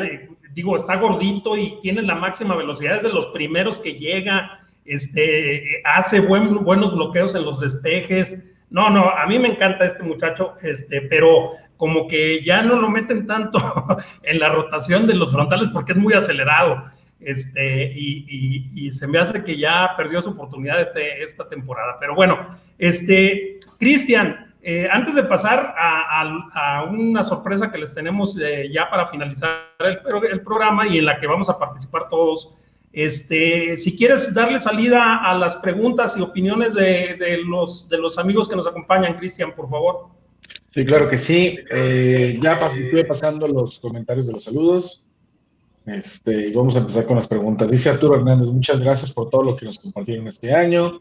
digo, está gordito y tiene la máxima velocidad, es de los primeros que llega, este, hace buen, buenos bloqueos en los despejes. No, no, a mí me encanta este muchacho, este, pero como que ya no lo meten tanto en la rotación de los frontales porque es muy acelerado este, y, se me hace que ya perdió su oportunidad este, esta temporada. Pero bueno, este, Cristian, eh, antes de pasar a, una sorpresa que les tenemos eh, ya para finalizar el, programa y en la que vamos a participar todos, este, si quieres darle salida a las preguntas y opiniones de, los, de los amigos que nos acompañan, Cristian, por favor. Sí, claro que sí. Eh, ya estuve pasando los comentarios de los saludos. Este, vamos a empezar con las preguntas. Dice Arturo Hernández, muchas gracias por todo lo que nos compartieron este año.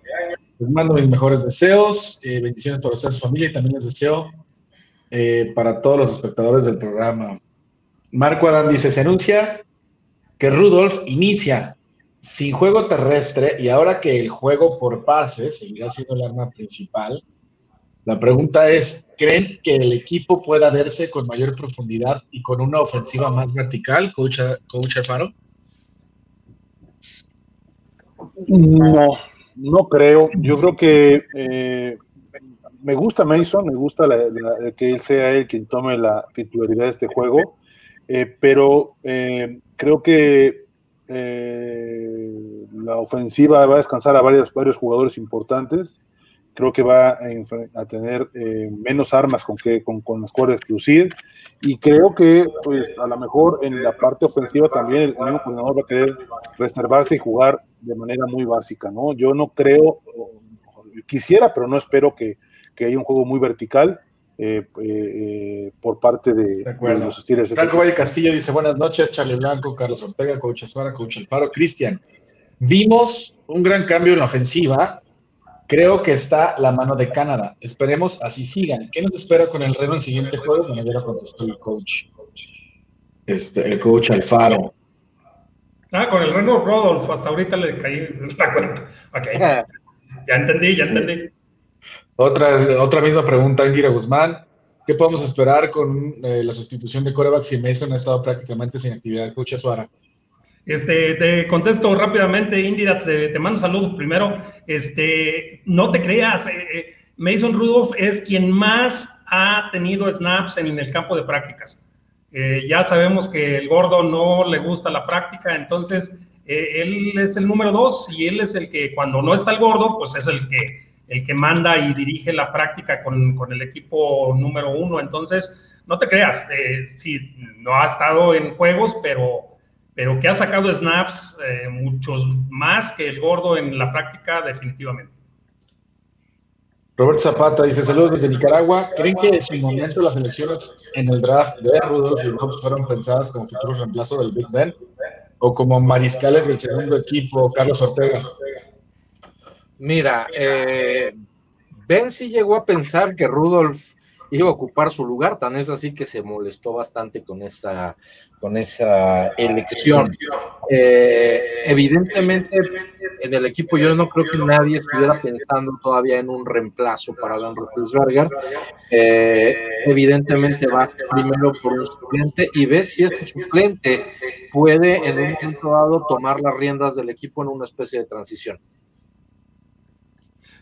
Les mando mis mejores deseos, eh, bendiciones para usted y su familia y también les deseo eh, para todos los espectadores del programa. Marco Adán dice, se anuncia que Rudolf inicia sin juego terrestre y ahora que el juego por pases seguirá siendo el arma principal, la pregunta es, ¿creen que el equipo pueda verse con mayor profundidad y con una ofensiva más vertical, coach, coach Alfaro? No, no creo. Yo creo que eh, me gusta Mason, me gusta que él sea él quien tome la titularidad de este juego, eh, pero eh, creo que la ofensiva va a descansar a varios jugadores importantes creo que va a, tener eh, menos armas con, que, con, con las cuales lucir y creo que pues a lo mejor en la parte ofensiva también el nuevo coordinador va a querer reservarse y jugar de manera muy básica, ¿no? Yo no creo, quisiera, pero no espero que, que haya un juego muy vertical. Eh, eh, por parte de, los Steelers. Franco Valle Castillo dice buenas noches, Charlie Blanco, Carlos Ortega, Coach Azuara, Coach Alfaro, Cristian. Vimos un gran cambio en la ofensiva Creo que está la mano de Canadá. Esperemos así sigan. ¿Qué nos espera con el Reno en el siguiente jueves? Bueno, ya contestó el coach. Este, el coach Alfaro. Ah, con el Reno Rodolfo, hasta ahorita le caí la cuenta. Ok. Ya entendí, ya entendí. Otra, otra misma pregunta, Indira Guzmán. ¿Qué podemos esperar con eh, la sustitución de coreback si Mason ha estado prácticamente sin actividad? Coach Azuara. Este, te contesto rápidamente, Indira, te, mando saludos primero. Este, no te creas, eh, eh, Mason Rudolph es quien más ha tenido snaps en, el campo de prácticas. Eh, ya sabemos que el gordo no le gusta la práctica, entonces él es el número dos y él es el que cuando no está el gordo, pues es el que, el que manda y dirige la práctica con, con el equipo número uno. Entonces, no te creas, sí, no ha estado en juegos, pero pero que ha sacado snaps eh, muchos más que el gordo en la práctica, definitivamente. Robert Zapata dice: Saludos desde Nicaragua. ¿Creen que en su momento las elecciones en el draft de Rudolph y Rudolph fueron pensadas como futuros reemplazo del Big Ben? o como mariscales del segundo equipo, Carlos Ortega? Mira, eh, Ben sí llegó a pensar que Rudolf iba a ocupar su lugar, tan es así que se molestó bastante con esa, con esa elección. Eh, evidentemente, en el equipo yo no creo que nadie estuviera pensando todavía en un reemplazo para Dan Roethlisberger. Eh, evidentemente va primero por un suplente y ve si este suplente puede en un momento dado tomar las riendas del equipo en una especie de transición.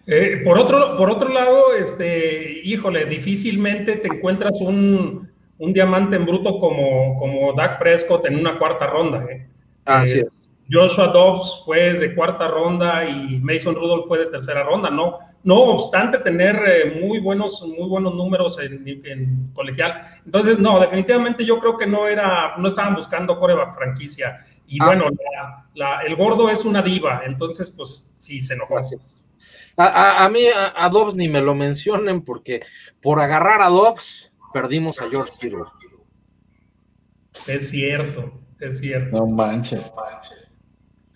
Eh, por, otro, por otro lado, este, híjole, difícilmente te encuentras un, un diamante en bruto como, como Dak Prescott en una cuarta ronda. ¿eh? Así eh, Joshua Dobbs fue de cuarta ronda y Mason Rudolph fue de tercera ronda, ¿no? No obstante tener eh, muy, buenos, muy buenos números en, en, colegial. Entonces, no, definitivamente yo creo que no era, no estaban buscando coreback franquicia. Y ah. bueno, la, el gordo es una diva, entonces, pues sí, se enojó. Gracias. A, a, mí, a, Dobbs ni me lo mencionen porque por agarrar a Dobbs perdimos a George Kittle. Es cierto, es cierto. No manches.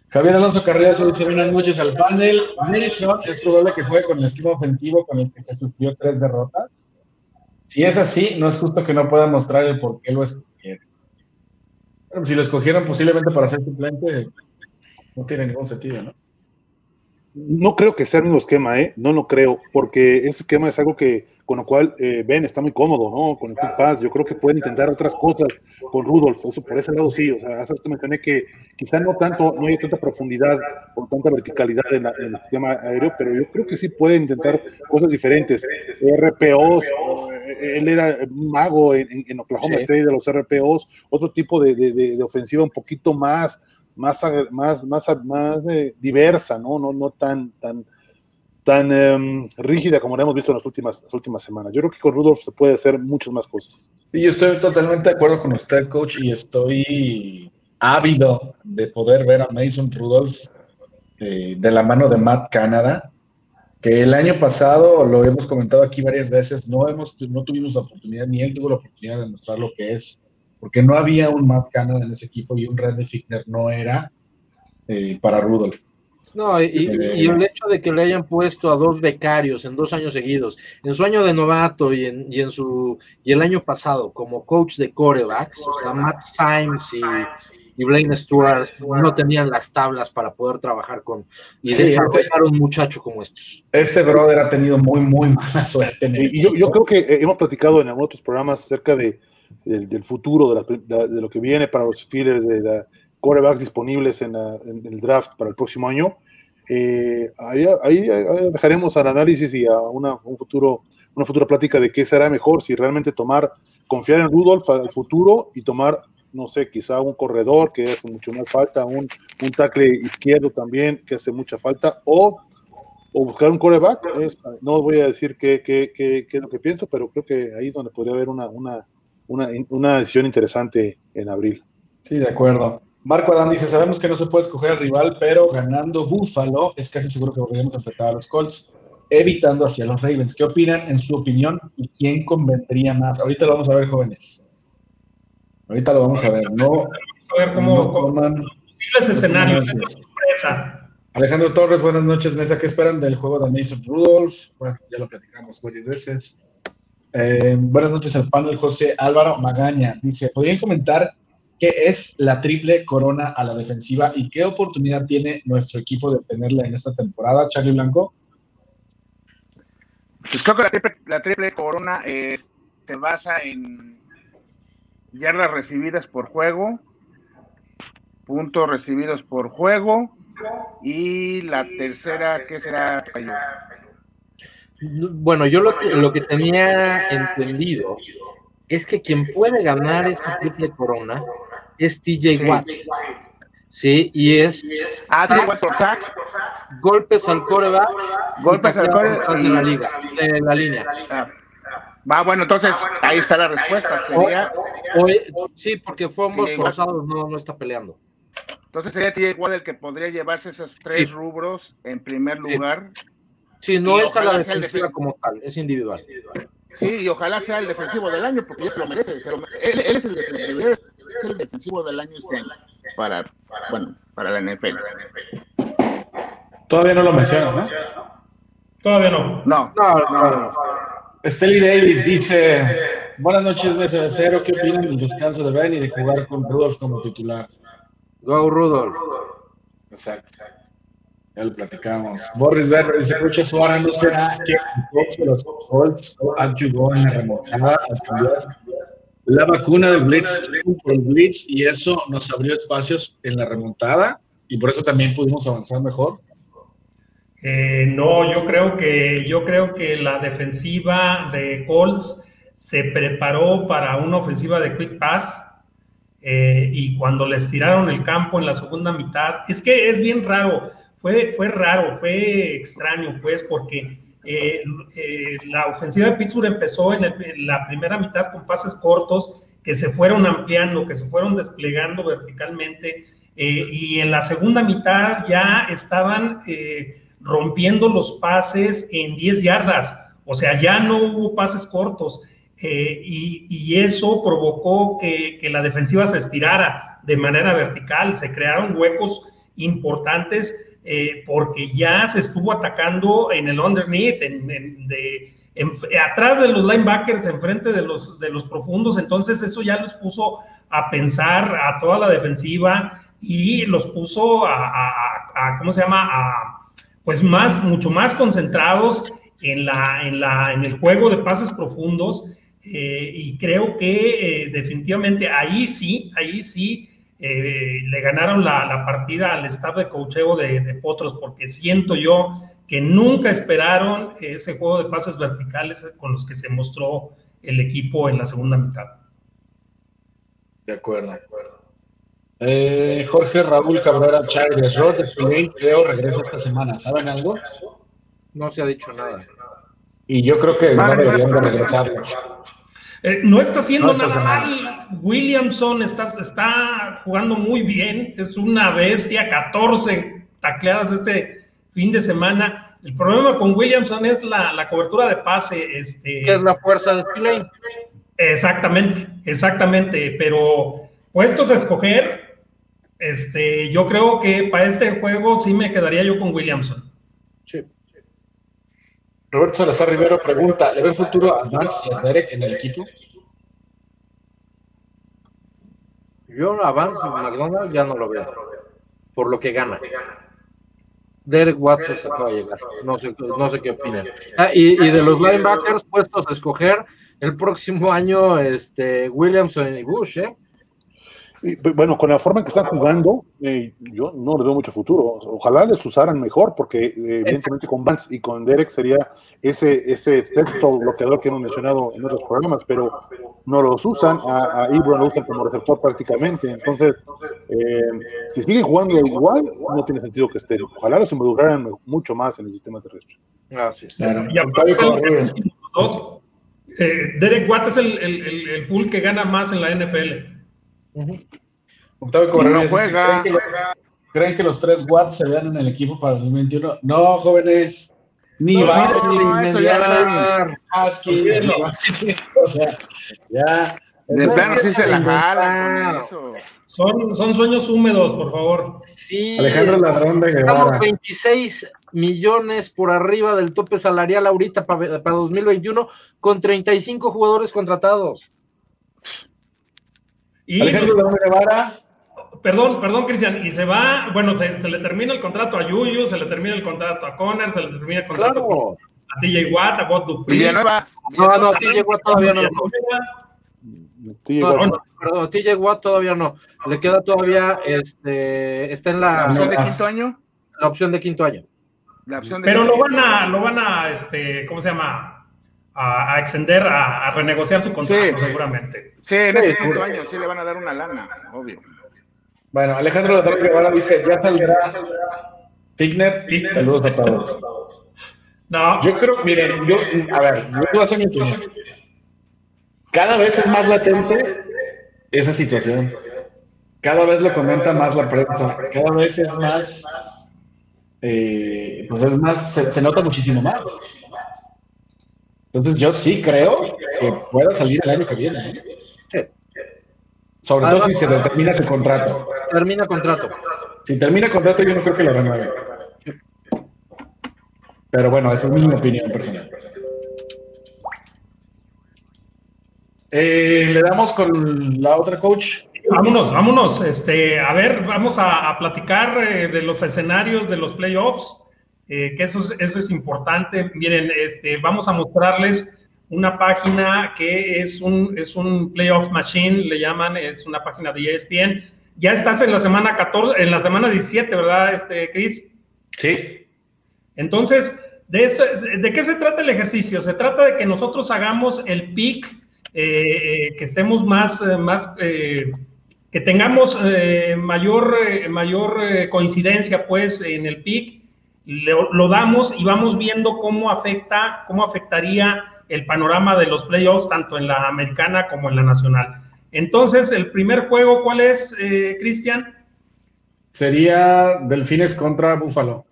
Javier Alonso Carreras dice buenas noches al panel. Nelson, es probable que juegue con el esquema ofensivo con el que se sufrió tres derrotas. Si es así, no es justo que no pueda mostrar el por qué lo escogieron. si lo escogieron posiblemente para ser suplente, no tiene ningún sentido, ¿no? No creo que sea el mismo esquema, ¿eh? No lo creo, porque ese esquema es algo que, con lo cual eh, Ben está muy cómodo, ¿no? Con el Quick Pass, yo creo que pueden intentar otras cosas con Rudolf, eso, por ese lado sí, o sea, hace que mencioné que quizá no tanto, no hay tanta profundidad o tanta verticalidad en, el sistema aéreo, pero yo creo que sí pueden intentar cosas diferentes, RPOs, eh, él era un mago en, Oklahoma State de los RPOs, otro tipo de, de ofensiva un poquito más más, más, más, más eh, diversa, ¿no? No, no tan, tan, tan em, rígida como la hemos visto en las últimas, las últimas semanas. Yo creo que con Rudolph se puede hacer muchas más cosas. Sí, yo estoy totalmente de acuerdo con usted, coach, y estoy ávido de poder ver a Mason Rudolph eh, de la mano de Matt Canada, que el año pasado, lo hemos comentado aquí varias veces, no, hemos, no tuvimos la oportunidad, ni él tuvo la oportunidad de mostrar lo que es porque no había un Matt Canada en ese equipo y un Randy Fickner no era eh, para Rudolph. No, y, eh, el hecho de que le hayan puesto a dos becarios en dos años seguidos, en su año de novato y en, y en su y el año pasado como coach de corebacks, o sea, Matt Symes y, y Blaine Stewart no tenían las tablas para poder trabajar con y desarrollar este, un muchacho como estos. Este brother ha tenido muy, muy mala suerte. y yo, yo, creo que hemos platicado en otros programas acerca de, del, futuro, de, lo que viene para los Steelers, de la corebacks disponibles en, el draft para el próximo año. Eh, ahí, dejaremos al análisis y a una, un futuro, una futura plática de qué será mejor, si realmente tomar, confiar en Rudolph al futuro y tomar, no sé, quizá un corredor que hace mucho más falta, un, un tackle izquierdo también que hace mucha falta, o, o buscar un coreback. no voy a decir qué, qué, qué, qué, es lo que pienso, pero creo que ahí es donde podría haber una, una, una, una decisión interesante en abril. Sí, de acuerdo. Marco Adán dice, sabemos que no se puede escoger al rival, pero ganando Buffalo es casi seguro que volveremos a enfrentar a los Colts, evitando hacia los Ravens. ¿Qué opinan en su opinión y quién convendría más? Ahorita lo vamos a ver, jóvenes. Ahorita lo vamos a ver. No, vamos a ver cómo, no escenarios. Alejandro Torres, buenas noches, Mesa. ¿Qué esperan del juego de Mason Rudolph? Bueno, ya lo platicamos varias veces. Eh, buenas noches al panel, José Álvaro Magaña. Dice, ¿podrían comentar qué es la triple corona a la defensiva y qué oportunidad tiene nuestro equipo de obtenerla en esta temporada, Charlie Blanco? Pues creo que la triple, corona eh, se basa en yardas recibidas por juego, puntos recibidos por juego y la tercera, ¿qué será? Bueno, yo lo que, lo que tenía entendido es que quien puede ganar esta triple corona es TJ Watt. Sí, y es. Ah, golpes al coreback. Golpes al coreback. De la liga, de la línea. Ah. Va, bueno, entonces ahí está la respuesta. Sería. sí, porque fue ambos forzados, no, no está peleando. Entonces sería TJ Watt el que podría llevarse esos tres rubros en primer lugar. Sí, no es a la defensiva como tal, es individual. Sí, y ojalá sea el defensivo del año, porque ya se lo merece. él, es, el, defensivo del año este año. para, bueno, para la NFL. Todavía no lo mencionan, ¿no? Todavía no. No, No, no, no. Steli Davis dice, buenas noches, mesa de cero, ¿qué opinan del descanso de Ben y de jugar con Rudolph como titular? Go Rudolph. Exacto. Ya lo platicamos. Boris Berger dice, Rucha Suara, ¿no será que el de los Colts ayudó en la remontada a cambiar la vacuna del Blitz por el Blitz y eso nos abrió espacios en la remontada y por eso también pudimos avanzar mejor? Eh, no, yo creo que yo creo que la defensiva de Colts se preparó para una ofensiva de quick pass eh, y cuando les tiraron el campo en la segunda mitad, es que es bien raro, fue, fue raro, fue extraño, pues, porque eh, eh, la ofensiva de Pittsburgh empezó en, la primera mitad con pases cortos que se fueron ampliando, que se fueron desplegando verticalmente, eh, y en la segunda mitad ya estaban rompiendo los pases en 10 yardas, o sea, ya no hubo pases cortos, y, y eso provocó que, que la defensiva se estirara de manera vertical, se crearon huecos importantes eh, porque ya se estuvo atacando en el underneath, en, en- de- en- atrás de los linebackers, enfrente de los, de los profundos, entonces eso ya los puso a pensar a toda la defensiva y los puso a, a- a- ¿cómo se llama? A, pues más, mucho más concentrados en, la, en, la, en el juego de pases profundos eh, y creo que eh, definitivamente ahí sí, ahí sí eh, le ganaron la, la partida al staff de cocheo de, de Potros porque siento yo que nunca esperaron ese juego de pases verticales con los que se mostró el equipo en la segunda mitad. De acuerdo, de acuerdo. Eh, Jorge Raúl Cabrera Chávez, Rod de creo regresa esta semana. ¿Saben algo? No se ha dicho nada. Y yo creo que no deberían de regresarlo. Eh, no está haciendo No está nada mal. Williamson está, está jugando muy bien. Es una bestia. 14 tacleadas este fin de semana. El problema con Williamson es la, la cobertura de pase. Este, ¿Qué es la fuerza de Spillane? Exactamente, exactamente. Pero puestos a escoger, este, yo creo que para este juego sí me quedaría yo con Williamson. Sí. Roberto Salazar Rivero pregunta, ¿le ve futuro a Vance y a Derek en el equipo? Yo avance McDonald ya no lo veo. Por lo que gana. Derek Watt pues, acaba de llegar. No sé, no sé qué opinan. Ah, y, y de los linebackers puestos a escoger el próximo año, este Williamson y Bush, ¿eh? Bu- bueno, con la forma en que están jugando, eh, yo no le veo mucho futuro. Ojalá les usaran mejor, porque eh, evidentemente con Vance y con Derek sería ese, ese sexto bloqueador que hemos mencionado en otros programas, pero no los usan. A, a Ibron lo usan como receptor prácticamente. Entonces, eh, si siguen jugando igual, no tiene sentido que estén. Ojalá los involucraran mucho más en el sistema terrestre. Así es. Claro. Y aparte, eh, Derek Watt es el, el, el- el full que gana más en la NFL. Octavio no dice, juega. ¿creen que, lo- creen que los tres watts se vean en el equipo para el 2021? No, jóvenes. Ni No, van no, ni eso ya Mediar, Haskins, o sea, ya. De No plano sí se la a jalan. Son, son sueños húmedos, por favor. Sí. Alejandro Ladrón de Estamos Guevara. 26 millones por arriba del tope salarial ahorita para, para 2021 con 35 jugadores contratados. Y, Alejandro Guevara. perdón, perdón, Cristian, y se va, bueno, se, se le termina el contrato a Yuyu, se le termina el contrato a Conner, se le termina el contrato Claro. a TJ Watt, a Watt Dupree. Villanueva. No, no, TJ Watt todavía no. No, no, pero TJ Watt todavía no. Le queda todavía, este, está en La la, opción de no, quinto año. la opción de quinto año. La opción de Pero quinto lo van a, lo van a, este, ¿cómo se llama? A, a extender, a, a renegociar su contrato, Sí. seguramente. Sí, en Sí, ese seguro. quinto año sí le van a dar una lana, obvio. Bueno, Alejandro Guevara dice, ya saldrá Pigner. Pigner. Saludos a todos. No, Yo creo, miren, yo, a ver, yo voy a hacer mi opinión. Cada vez es más latente esa situación. Cada vez lo comenta más la prensa. Cada vez es más, eh, pues es más, se, se nota muchísimo más. Entonces yo sí creo que pueda salir el año que viene. ¿eh? Sí. Sobre todo si se determina su contrato. termina contrato. Si termina contrato, yo no creo que lo renueve. Pero bueno, esa es mi opinión personal. Eh, Le damos con la otra coach. Vámonos, vámonos. Este, a ver, vamos a, a platicar eh, de los escenarios de los playoffs, eh, que eso es, eso es importante. Miren, este, vamos a mostrarles una página que es un, es un playoff machine, le llaman, es una página de ESPN. Ya estás en la semana 14, en la semana 17, ¿verdad, este, Chris? Sí. Entonces, de, esto, de, qué se trata el ejercicio? Se trata de que nosotros hagamos el pick, eh, eh, que estemos más, más eh, que tengamos mayor, mayor coincidencia, pues, en el pick, lo, lo damos y vamos viendo cómo afecta, cómo afectaría el panorama de los playoffs, tanto en la americana como en la nacional. Entonces, el primer juego, ¿cuál es, eh, Cristian? Sería Delfines contra Búfalo.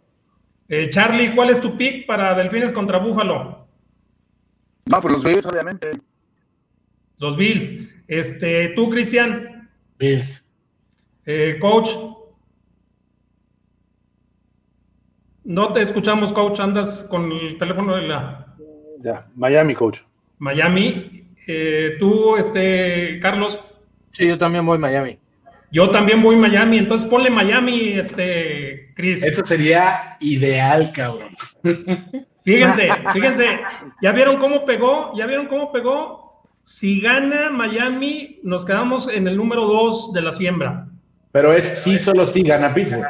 Eh, Charlie, ¿cuál es tu pick para Delfines contra Búfalo? No, pues los Bills, obviamente. Los Bills. Este, tú, Cristian, Bills. eh, coach. No te escuchamos, coach. Andas con el teléfono de la Ya, Miami, coach. Miami. Eh, tú, este, Carlos. Sí, yo también voy a Miami. Yo también voy a Miami, entonces ponle Miami, este, Chris. Eso sería ideal, cabrón. Fíjense, fíjense, ¿ya vieron cómo pegó? ¿Ya vieron cómo pegó? Si gana Miami, nos quedamos en el número 2 de la siembra. Pero es sí, solo sí gana Pittsburgh.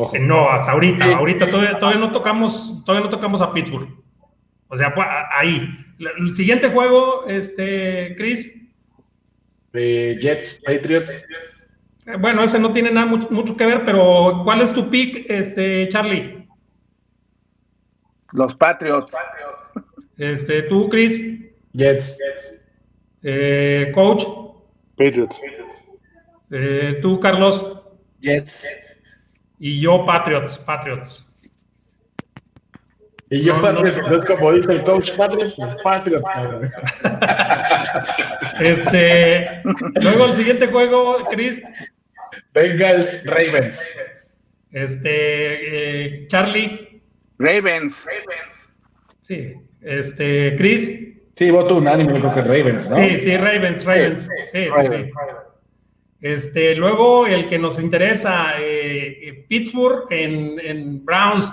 Ojo. Eh, No, hasta ahorita, Sí. ahorita todavía, todavía no tocamos, todavía no tocamos a Pittsburgh. O sea, pues, ahí. El siguiente juego, este, Chris, Eh, Jets, Patriots. eh, bueno, ese no tiene nada mucho, mucho que ver, pero ¿cuál es tu pick, este, Charlie? Los Patriots. Este, tú, Chris, Jets. eh, coach, Patriots. eh, tú, Carlos, Jets. Y yo, Patriots, Patriots. Y yo, No, Patriots, no. entonces como dice el coach Patriots, pues Patriots, cabrón. Este, luego el siguiente juego, Chris, Bengals, Ravens. este, eh, Charlie, Ravens. sí, este, Chris, Sí, voto unánime, creo que Ravens, ¿no? sí, sí, Ravens, Ravens, sí, sí, sí. Este, luego el que nos interesa, eh, eh, Pittsburgh en, en Browns,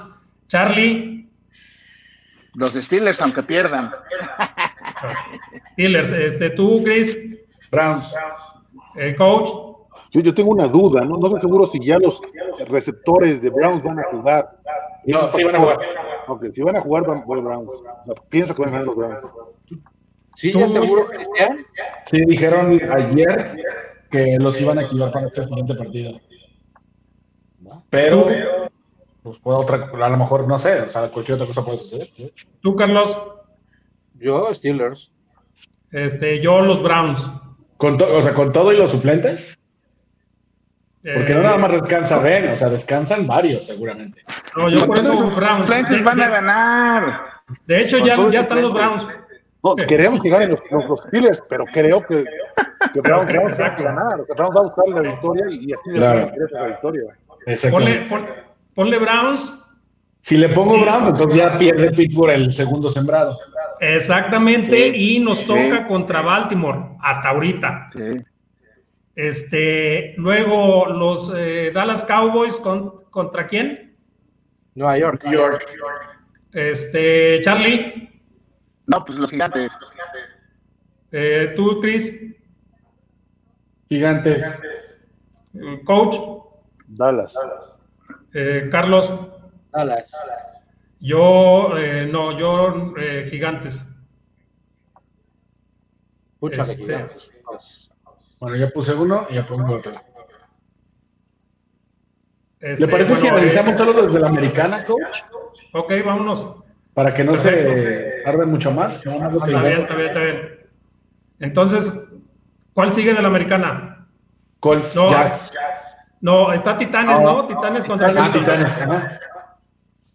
Charlie, Los Steelers, aunque pierdan. Steelers, este, tú, Chris, Browns. eh, coach, Yo, yo tengo una duda, ¿no? No estoy seguro si ya los receptores de Browns van a jugar. No, sí van a jugar. Ok, si van a jugar, van voy Browns. O sea, pienso que van a ganar los Browns. ¿Sí, ya seguro, Cristian? Sí, dijeron ayer que los iban a activar para este siguiente partido. Pero, pues puede otra, a lo mejor, no sé, o sea, cualquier otra cosa puede suceder. ¿sí? tú, Carlos, Yo, Steelers. este, yo los Browns. Con to- o sea, con todo y los suplentes, porque no Eh, nada más descansa Ben, o sea, descansan varios seguramente. No, yo por eso Browns. Los Suplentes van a ganar. De hecho, Con ya, ya están los. Browns. No, queremos que ganen los Steelers, pero creo que, que Browns, Browns tiene que ganar. O sea, Browns va a buscar la victoria y, y así de Claro. la victoria. Ponle, Exactamente. pon- ponle Browns. Si le pongo Browns, entonces ya pierde Pittsburgh el segundo sembrado. Exactamente, Sí, y nos sí. toca contra Baltimore hasta ahorita. Sí. Este, luego los eh, Dallas Cowboys con- contra quién? Nueva York. York. Este, Charlie, No, pues los gigantes. eh, tú, Chris, Gigantes. eh, coach, Dallas. eh, Carlos, Dallas. yo, eh, no, yo, eh, Gigantes. Púchale, Este- Gigantes. Bueno, ya puse uno y ya pongo otro. Este, ¿Le parece si analizamos eh, solo desde la americana, coach? Ok, vámonos. Para que no se tarde mucho más. Está bien, está bien, está bien. Entonces, ¿cuál sigue de la americana? Colts, No, Jacks. No, está Titanes, Ah, ¿no? Titanes contra Ah, Houston. Titanes.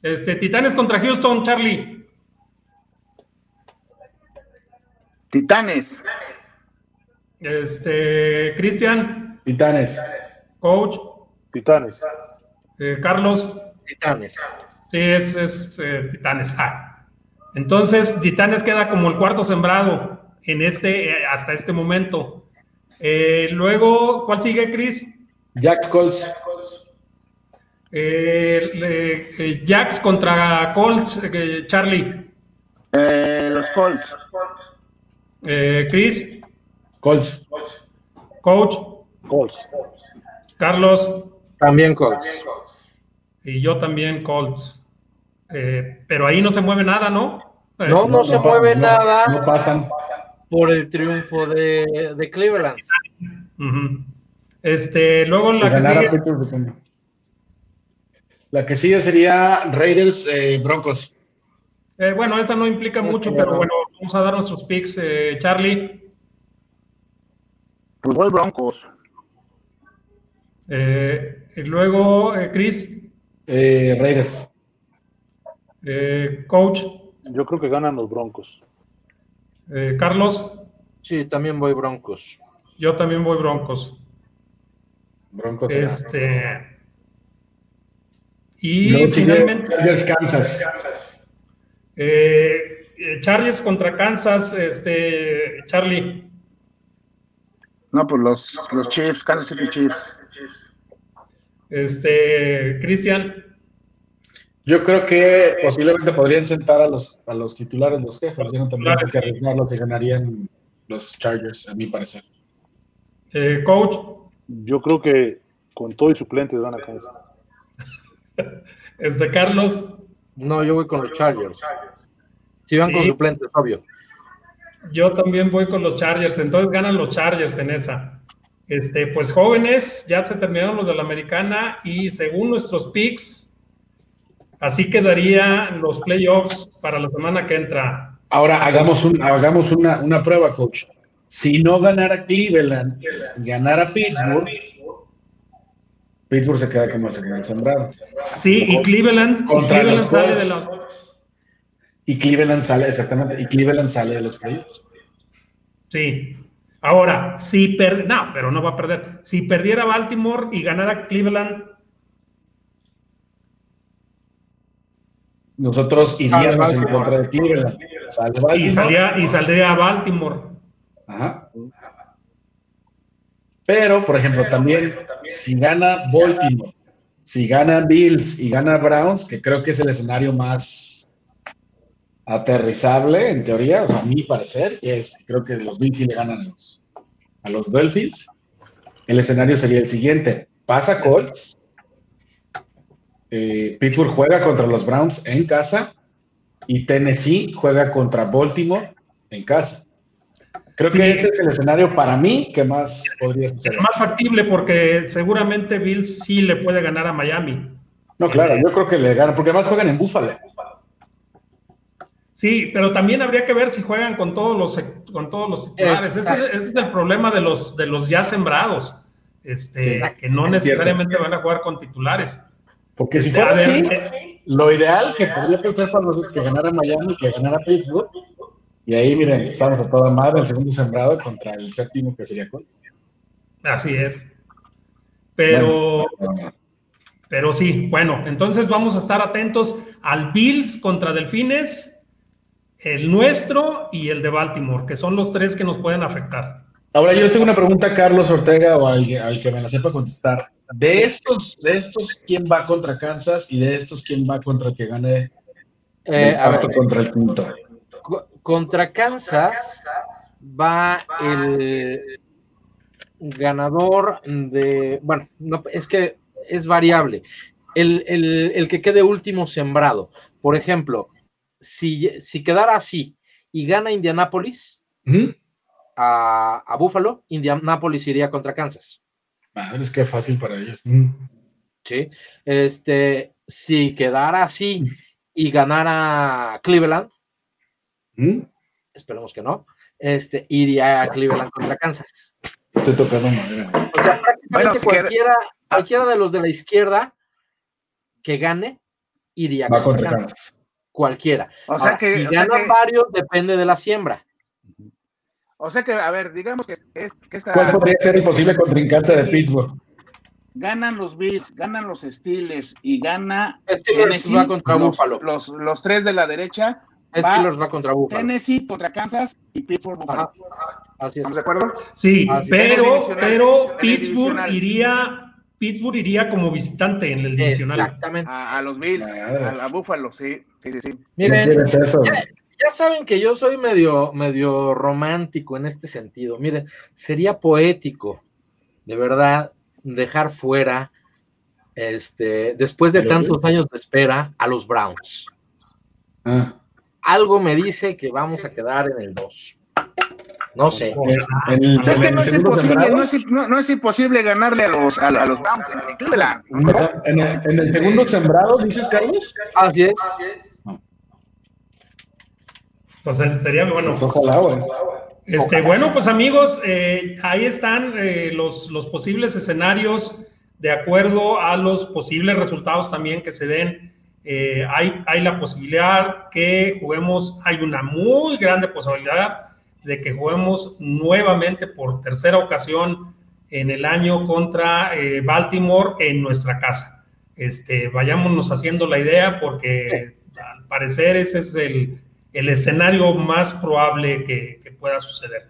Este, Titanes contra Houston, Charlie. Titanes. Este, Cristian. Titanes. Coach. Titanes. Eh, Carlos. Titanes. Sí, es, es eh, Titanes. Ah. Entonces, Titanes queda como el cuarto sembrado en este, eh, hasta este momento. Eh, luego, ¿cuál sigue, Chris? Jacks Colts. Eh, eh, Jacks contra Colts, eh, Charlie. Eh, los Colts. Eh, Chris, Colts. Coach, Colts. Carlos También Colts. y yo también Colts. Eh, pero ahí no se mueve nada, ¿no? Eh, No, no se mueve no- nada No pasan. Por el triunfo de, de Cleveland. Este, luego la que sigue. La que sigue sería Raiders eh, Broncos. eh, bueno, esa no implica mucho, pero bueno, vamos a dar nuestros picks. Eh, Charlie, Pues voy Broncos. eh, y luego eh, Chris, Eh, Raiders. eh, Coach, Yo creo que ganan los Broncos. Eh, Carlos, Sí, también voy Broncos. yo también voy Broncos. Broncos. Este. Y Luego finalmente, Chargers, Kansas. eh, eh, Chargers contra Kansas, este, Charlie. No, pues los, los Chiefs, Kansas City Chiefs. Este, Cristian, Yo creo que posiblemente podrían sentar a los, a los titulares, los jefes. Ya no tendrían que arriesgarlos y ganarían los Chargers, a mi parecer. eh, Coach, Yo creo que con todo y suplentes van a Kansas. este, Carlos, No, yo voy con los Chargers. Si van con Sí. suplentes, obvio. yo también voy con los Chargers, entonces ganan los Chargers en esa. Este, pues jóvenes, ya se terminaron los de la americana y según nuestros picks, así quedarían los playoffs para la semana que entra. Ahora hagamos, un, hagamos una, una prueba, coach. Si no ganara Cleveland, ganara Pittsburgh, Pittsburgh se queda como el segundo sembrado. Sí, y Cleveland, y Contra Cleveland los sale de la, Y Cleveland sale, exactamente, y Cleveland sale de los playoffs. Sí. Ahora, si per... no, pero no va a perder. Si perdiera Baltimore y ganara Cleveland, Nosotros iríamos en Baltimore. contra de Cleveland. Sale y, salía, y saldría Baltimore. Ajá. Pero, por ejemplo, también si gana Baltimore, si gana Bills y gana Browns, que creo que es el escenario más aterrizable en teoría, o sea, a mi parecer, y es creo que los Bills sí le ganan a los, a los Dolphins. El escenario sería el siguiente: pasa Colts, eh, Pittsburgh juega contra los Browns en casa y Tennessee juega contra Baltimore en casa. Creo que ese es el escenario para mí que más podría suceder. Es más factible porque seguramente Bills sí le puede ganar a Miami. No, claro, yo creo que le ganan, porque además juegan en Búfalo. Sí, pero también habría que ver si juegan con todos los con todos los titulares. Ese, ese es el problema de los de los ya sembrados, este, que no Es necesariamente van a jugar con titulares. Porque si Este, fuera así, eh, lo ideal que podría pensar para nosotros que ganara Miami, que ganara Pittsburgh, y ahí miren, estamos a toda madre, el segundo sembrado contra el séptimo que sería Colts. así es. Pero Pero sí, bueno, entonces vamos a estar atentos al Bills contra Delfines, el nuestro y el de Baltimore, que son los tres que nos pueden afectar. Ahora yo tengo una pregunta a Carlos Ortega o al, al que me la sepa contestar. De estos, de estos, ¿quién va contra Kansas? Y de estos, ¿quién va contra el que gane Eh, a ver, contra el quinto? co- contra Kansas va el ganador de. Bueno, no, es que es variable. El, el- el que quede último sembrado. Por ejemplo, si, si quedara así y gana Indianapolis Ujú. a, a Buffalo, Indianapolis iría contra Kansas. Madre, es que fácil para ellos. Ujú. ¿sí? Este, si quedara así y ganara Cleveland, Ujú. esperemos que no, este, iría a Cleveland contra Kansas. Estoy tocando madera. O sea, prácticamente Bueno, si queda- cualquiera, cualquiera de los de la izquierda que gane, iría Va contra, contra Kansas. Kansas. Cualquiera. O sea Ahora, que- si o sea ganan que- varios, depende de la siembra. O sea que, a ver, digamos que, es, que esta. ¿Cuál podría ser el posible contrincante de Pittsburgh? ganan los Bills, ganan los Steelers y gana Steelers va contra los, Buffalo. Los, los tres de la derecha. Steelers va, contra Buffalo. Tennessee contra Kansas y Pittsburgh Buffalo. Así es. ¿Estamos de acuerdo? Sí, Así pero, pero Pittsburgh iría, Pittsburgh iría como visitante en el divisional. Exactamente. A, a los Bills, a, a Buffalo, sí, sí, sí, sí. ¿Qué Miren, eso? ya, ya saben que yo soy medio, medio romántico en este sentido. Miren, sería poético, de verdad, dejar fuera, este, después de ¿A los tantos años de espera, a los Browns. Ah, Algo me dice que vamos a quedar en el 2. No sé. el, Es que no el es imposible, sembrado, no es, no- no es imposible ganarle a los, a, a los Browns en Cleveland. en el, en el segundo sembrado, dices, Carlos. Así es. Pues eh, sería bueno. Ojalá, güey. Este, bueno, pues amigos, eh, ahí están eh, los, los posibles escenarios de acuerdo a los posibles resultados también que se den. Eh, hay, hay la posibilidad que juguemos, hay una muy grande posibilidad de que juguemos nuevamente por tercera ocasión en el año contra eh, Baltimore en nuestra casa. Este, vayámonos haciendo la idea porque al parecer ese es el, el escenario más probable que, que pueda suceder.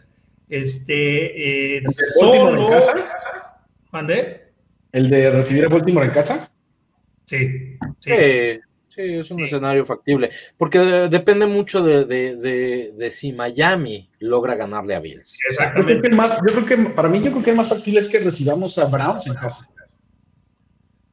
Este, eh, Baltimore en solo- casa? ¿Mandé? ¿El de recibir a Baltimore en casa? Sí, sí. Sí, sí, es un escenario factible. Porque de- depende mucho de, de- de- de si Miami logra ganarle a Bills. Yo creo exactamente. que el más, yo creo que para mí yo creo que el más factible es que recibamos a Browns en casa.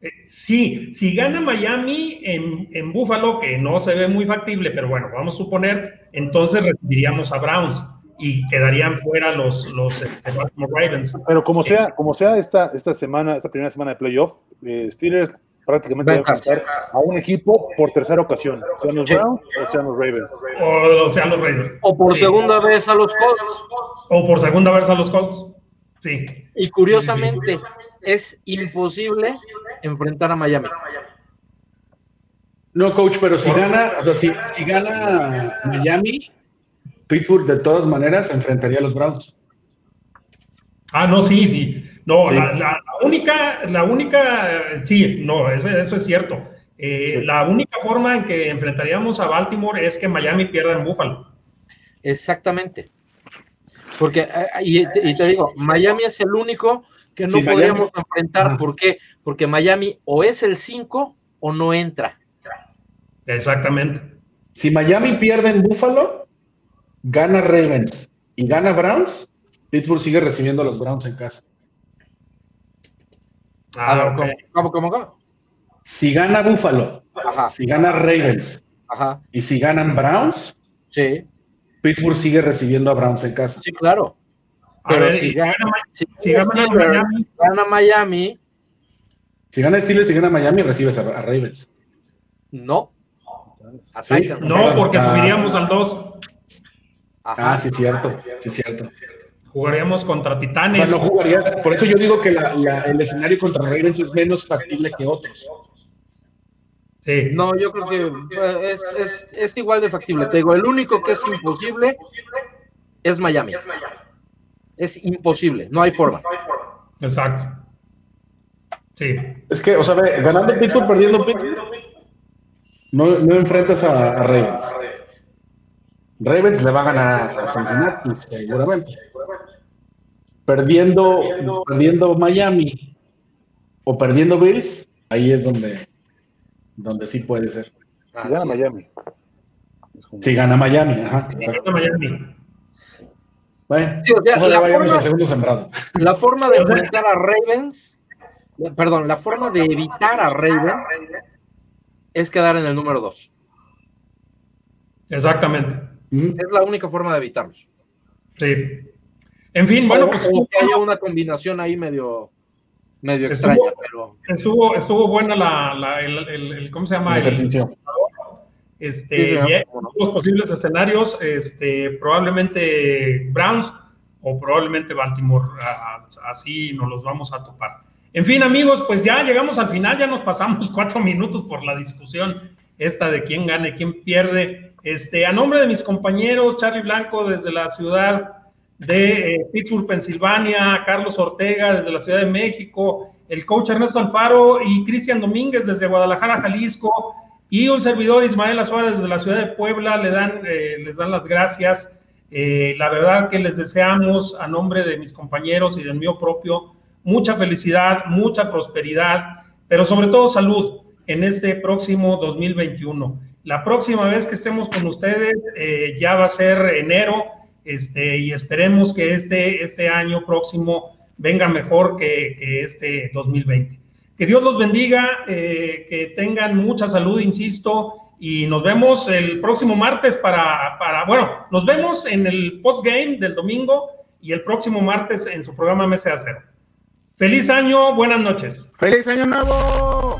Eh, Sí, si gana Miami en, en Buffalo, que no se ve muy factible, pero bueno, vamos a suponer, entonces recibiríamos a Browns y quedarían fuera los, los este, Baltimore Ravens. Pero como sea, como sea esta, esta semana, esta primera semana de playoff, eh, Steelers prácticamente va a enfrentar a un equipo por tercera ocasión, sean los Sí. Browns o sean los Ravens. O, o sea, los Raiders. O por Sí. segunda vez a los Colts. O por segunda vez a los Colts. Sí. Y curiosamente, es imposible enfrentar a Miami. No, coach, pero si gana, o sea, si, si gana Miami, Pittsburgh de todas maneras enfrentaría a los Browns. Ah, no, sí, sí. No, Sí. La, la- la única, la única, sí, no, eso, eso es cierto. Eh, Sí. La única forma en que enfrentaríamos a Baltimore es que Miami pierda en Buffalo. Exactamente. Porque, eh, y, te- y te digo, Miami es el único que no Sí, Miami- podríamos enfrentar. ¿Por qué? Porque Miami o es el 5 o no entra. Exactamente. Si Miami pierde en Buffalo, gana Ravens y gana Browns, Pittsburgh sigue recibiendo a los Browns en casa. A Ah, ver, ok. ¿cómo, cómo, cómo, cómo? Si gana Buffalo, Ajá, si gana Ravens ajá. y si ganan Browns, Sí, Pittsburgh sigue recibiendo a Browns en casa. sí, claro. A Pero ver, si gana, gana- si si gana Steelers Miami, gana Miami, Si gana Steelers y gana Miami, recibes a, a Ravens. no. Sí. Atacan. no, porque Ah. subiríamos al 2. Ajá. Ah, sí, cierto, sí, cierto. Jugaríamos contra O Titanes. sea, no jugarías, por eso yo digo que la- la- el escenario contra Ravens es menos factible que otros. Sí. No, yo creo que eh, es, es- es igual de factible. Te digo, el único que es imposible es Miami. Es imposible, no hay forma. Exacto. Sí. Es que, o sea, ve, ganando Pittsburgh, perdiendo Pittsburgh, no, no enfrentas a, a Ravens. Ravens le va a ganar a Cincinnati, seguramente. Perdiendo, perdiendo Miami o perdiendo Bills, ahí es donde, donde sí puede ser. Si gana es. Miami. Si gana Miami, ajá. exacto. Gana Miami. Bueno, Sí, o sea, ojalá la forma- al segundo sembrado. La forma de enfrentar a Ravens, perdón, la forma de evitar a Ravens es quedar en el número 2. Exactamente. Es la única forma de evitarlos. Sí. En fin, bueno, pues o que haya una combinación ahí medio, medio Estuvo- extraña, pero estuvo, estuvo buena la, la- el, el- el- ¿cómo se llama? El ejercicio. Este, Sí, y los posibles escenarios, este, probablemente Browns o probablemente Baltimore, así nos los vamos a topar. En fin, amigos, pues ya llegamos al final, ya nos pasamos cuatro minutos por la discusión esta de quién gana y quién pierde. Este, a nombre de mis compañeros, Charlie Blanco desde la ciudad de eh, Pittsburgh, Pensilvania, Carlos Ortega desde la Ciudad de México, el coach Ernesto Alfaro y Cristian Domínguez desde Guadalajara, Jalisco, y un servidor Ismael Azuárez desde la ciudad de Puebla, le dan, eh, les dan las gracias. Eh, la verdad que les deseamos a nombre de mis compañeros y del mío propio mucha felicidad, mucha prosperidad, pero sobre todo salud en este próximo 2021. La próxima vez que estemos con ustedes eh, ya va a ser enero este, y esperemos que este, este año próximo venga mejor que, que este 2020. Que Dios los bendiga, eh, que tengan mucha salud, insisto, y nos vemos el próximo martes para, para bueno, nos vemos en el postgame del domingo y el próximo martes en su programa Mesa de Acero. Feliz año, buenas noches. Feliz año nuevo.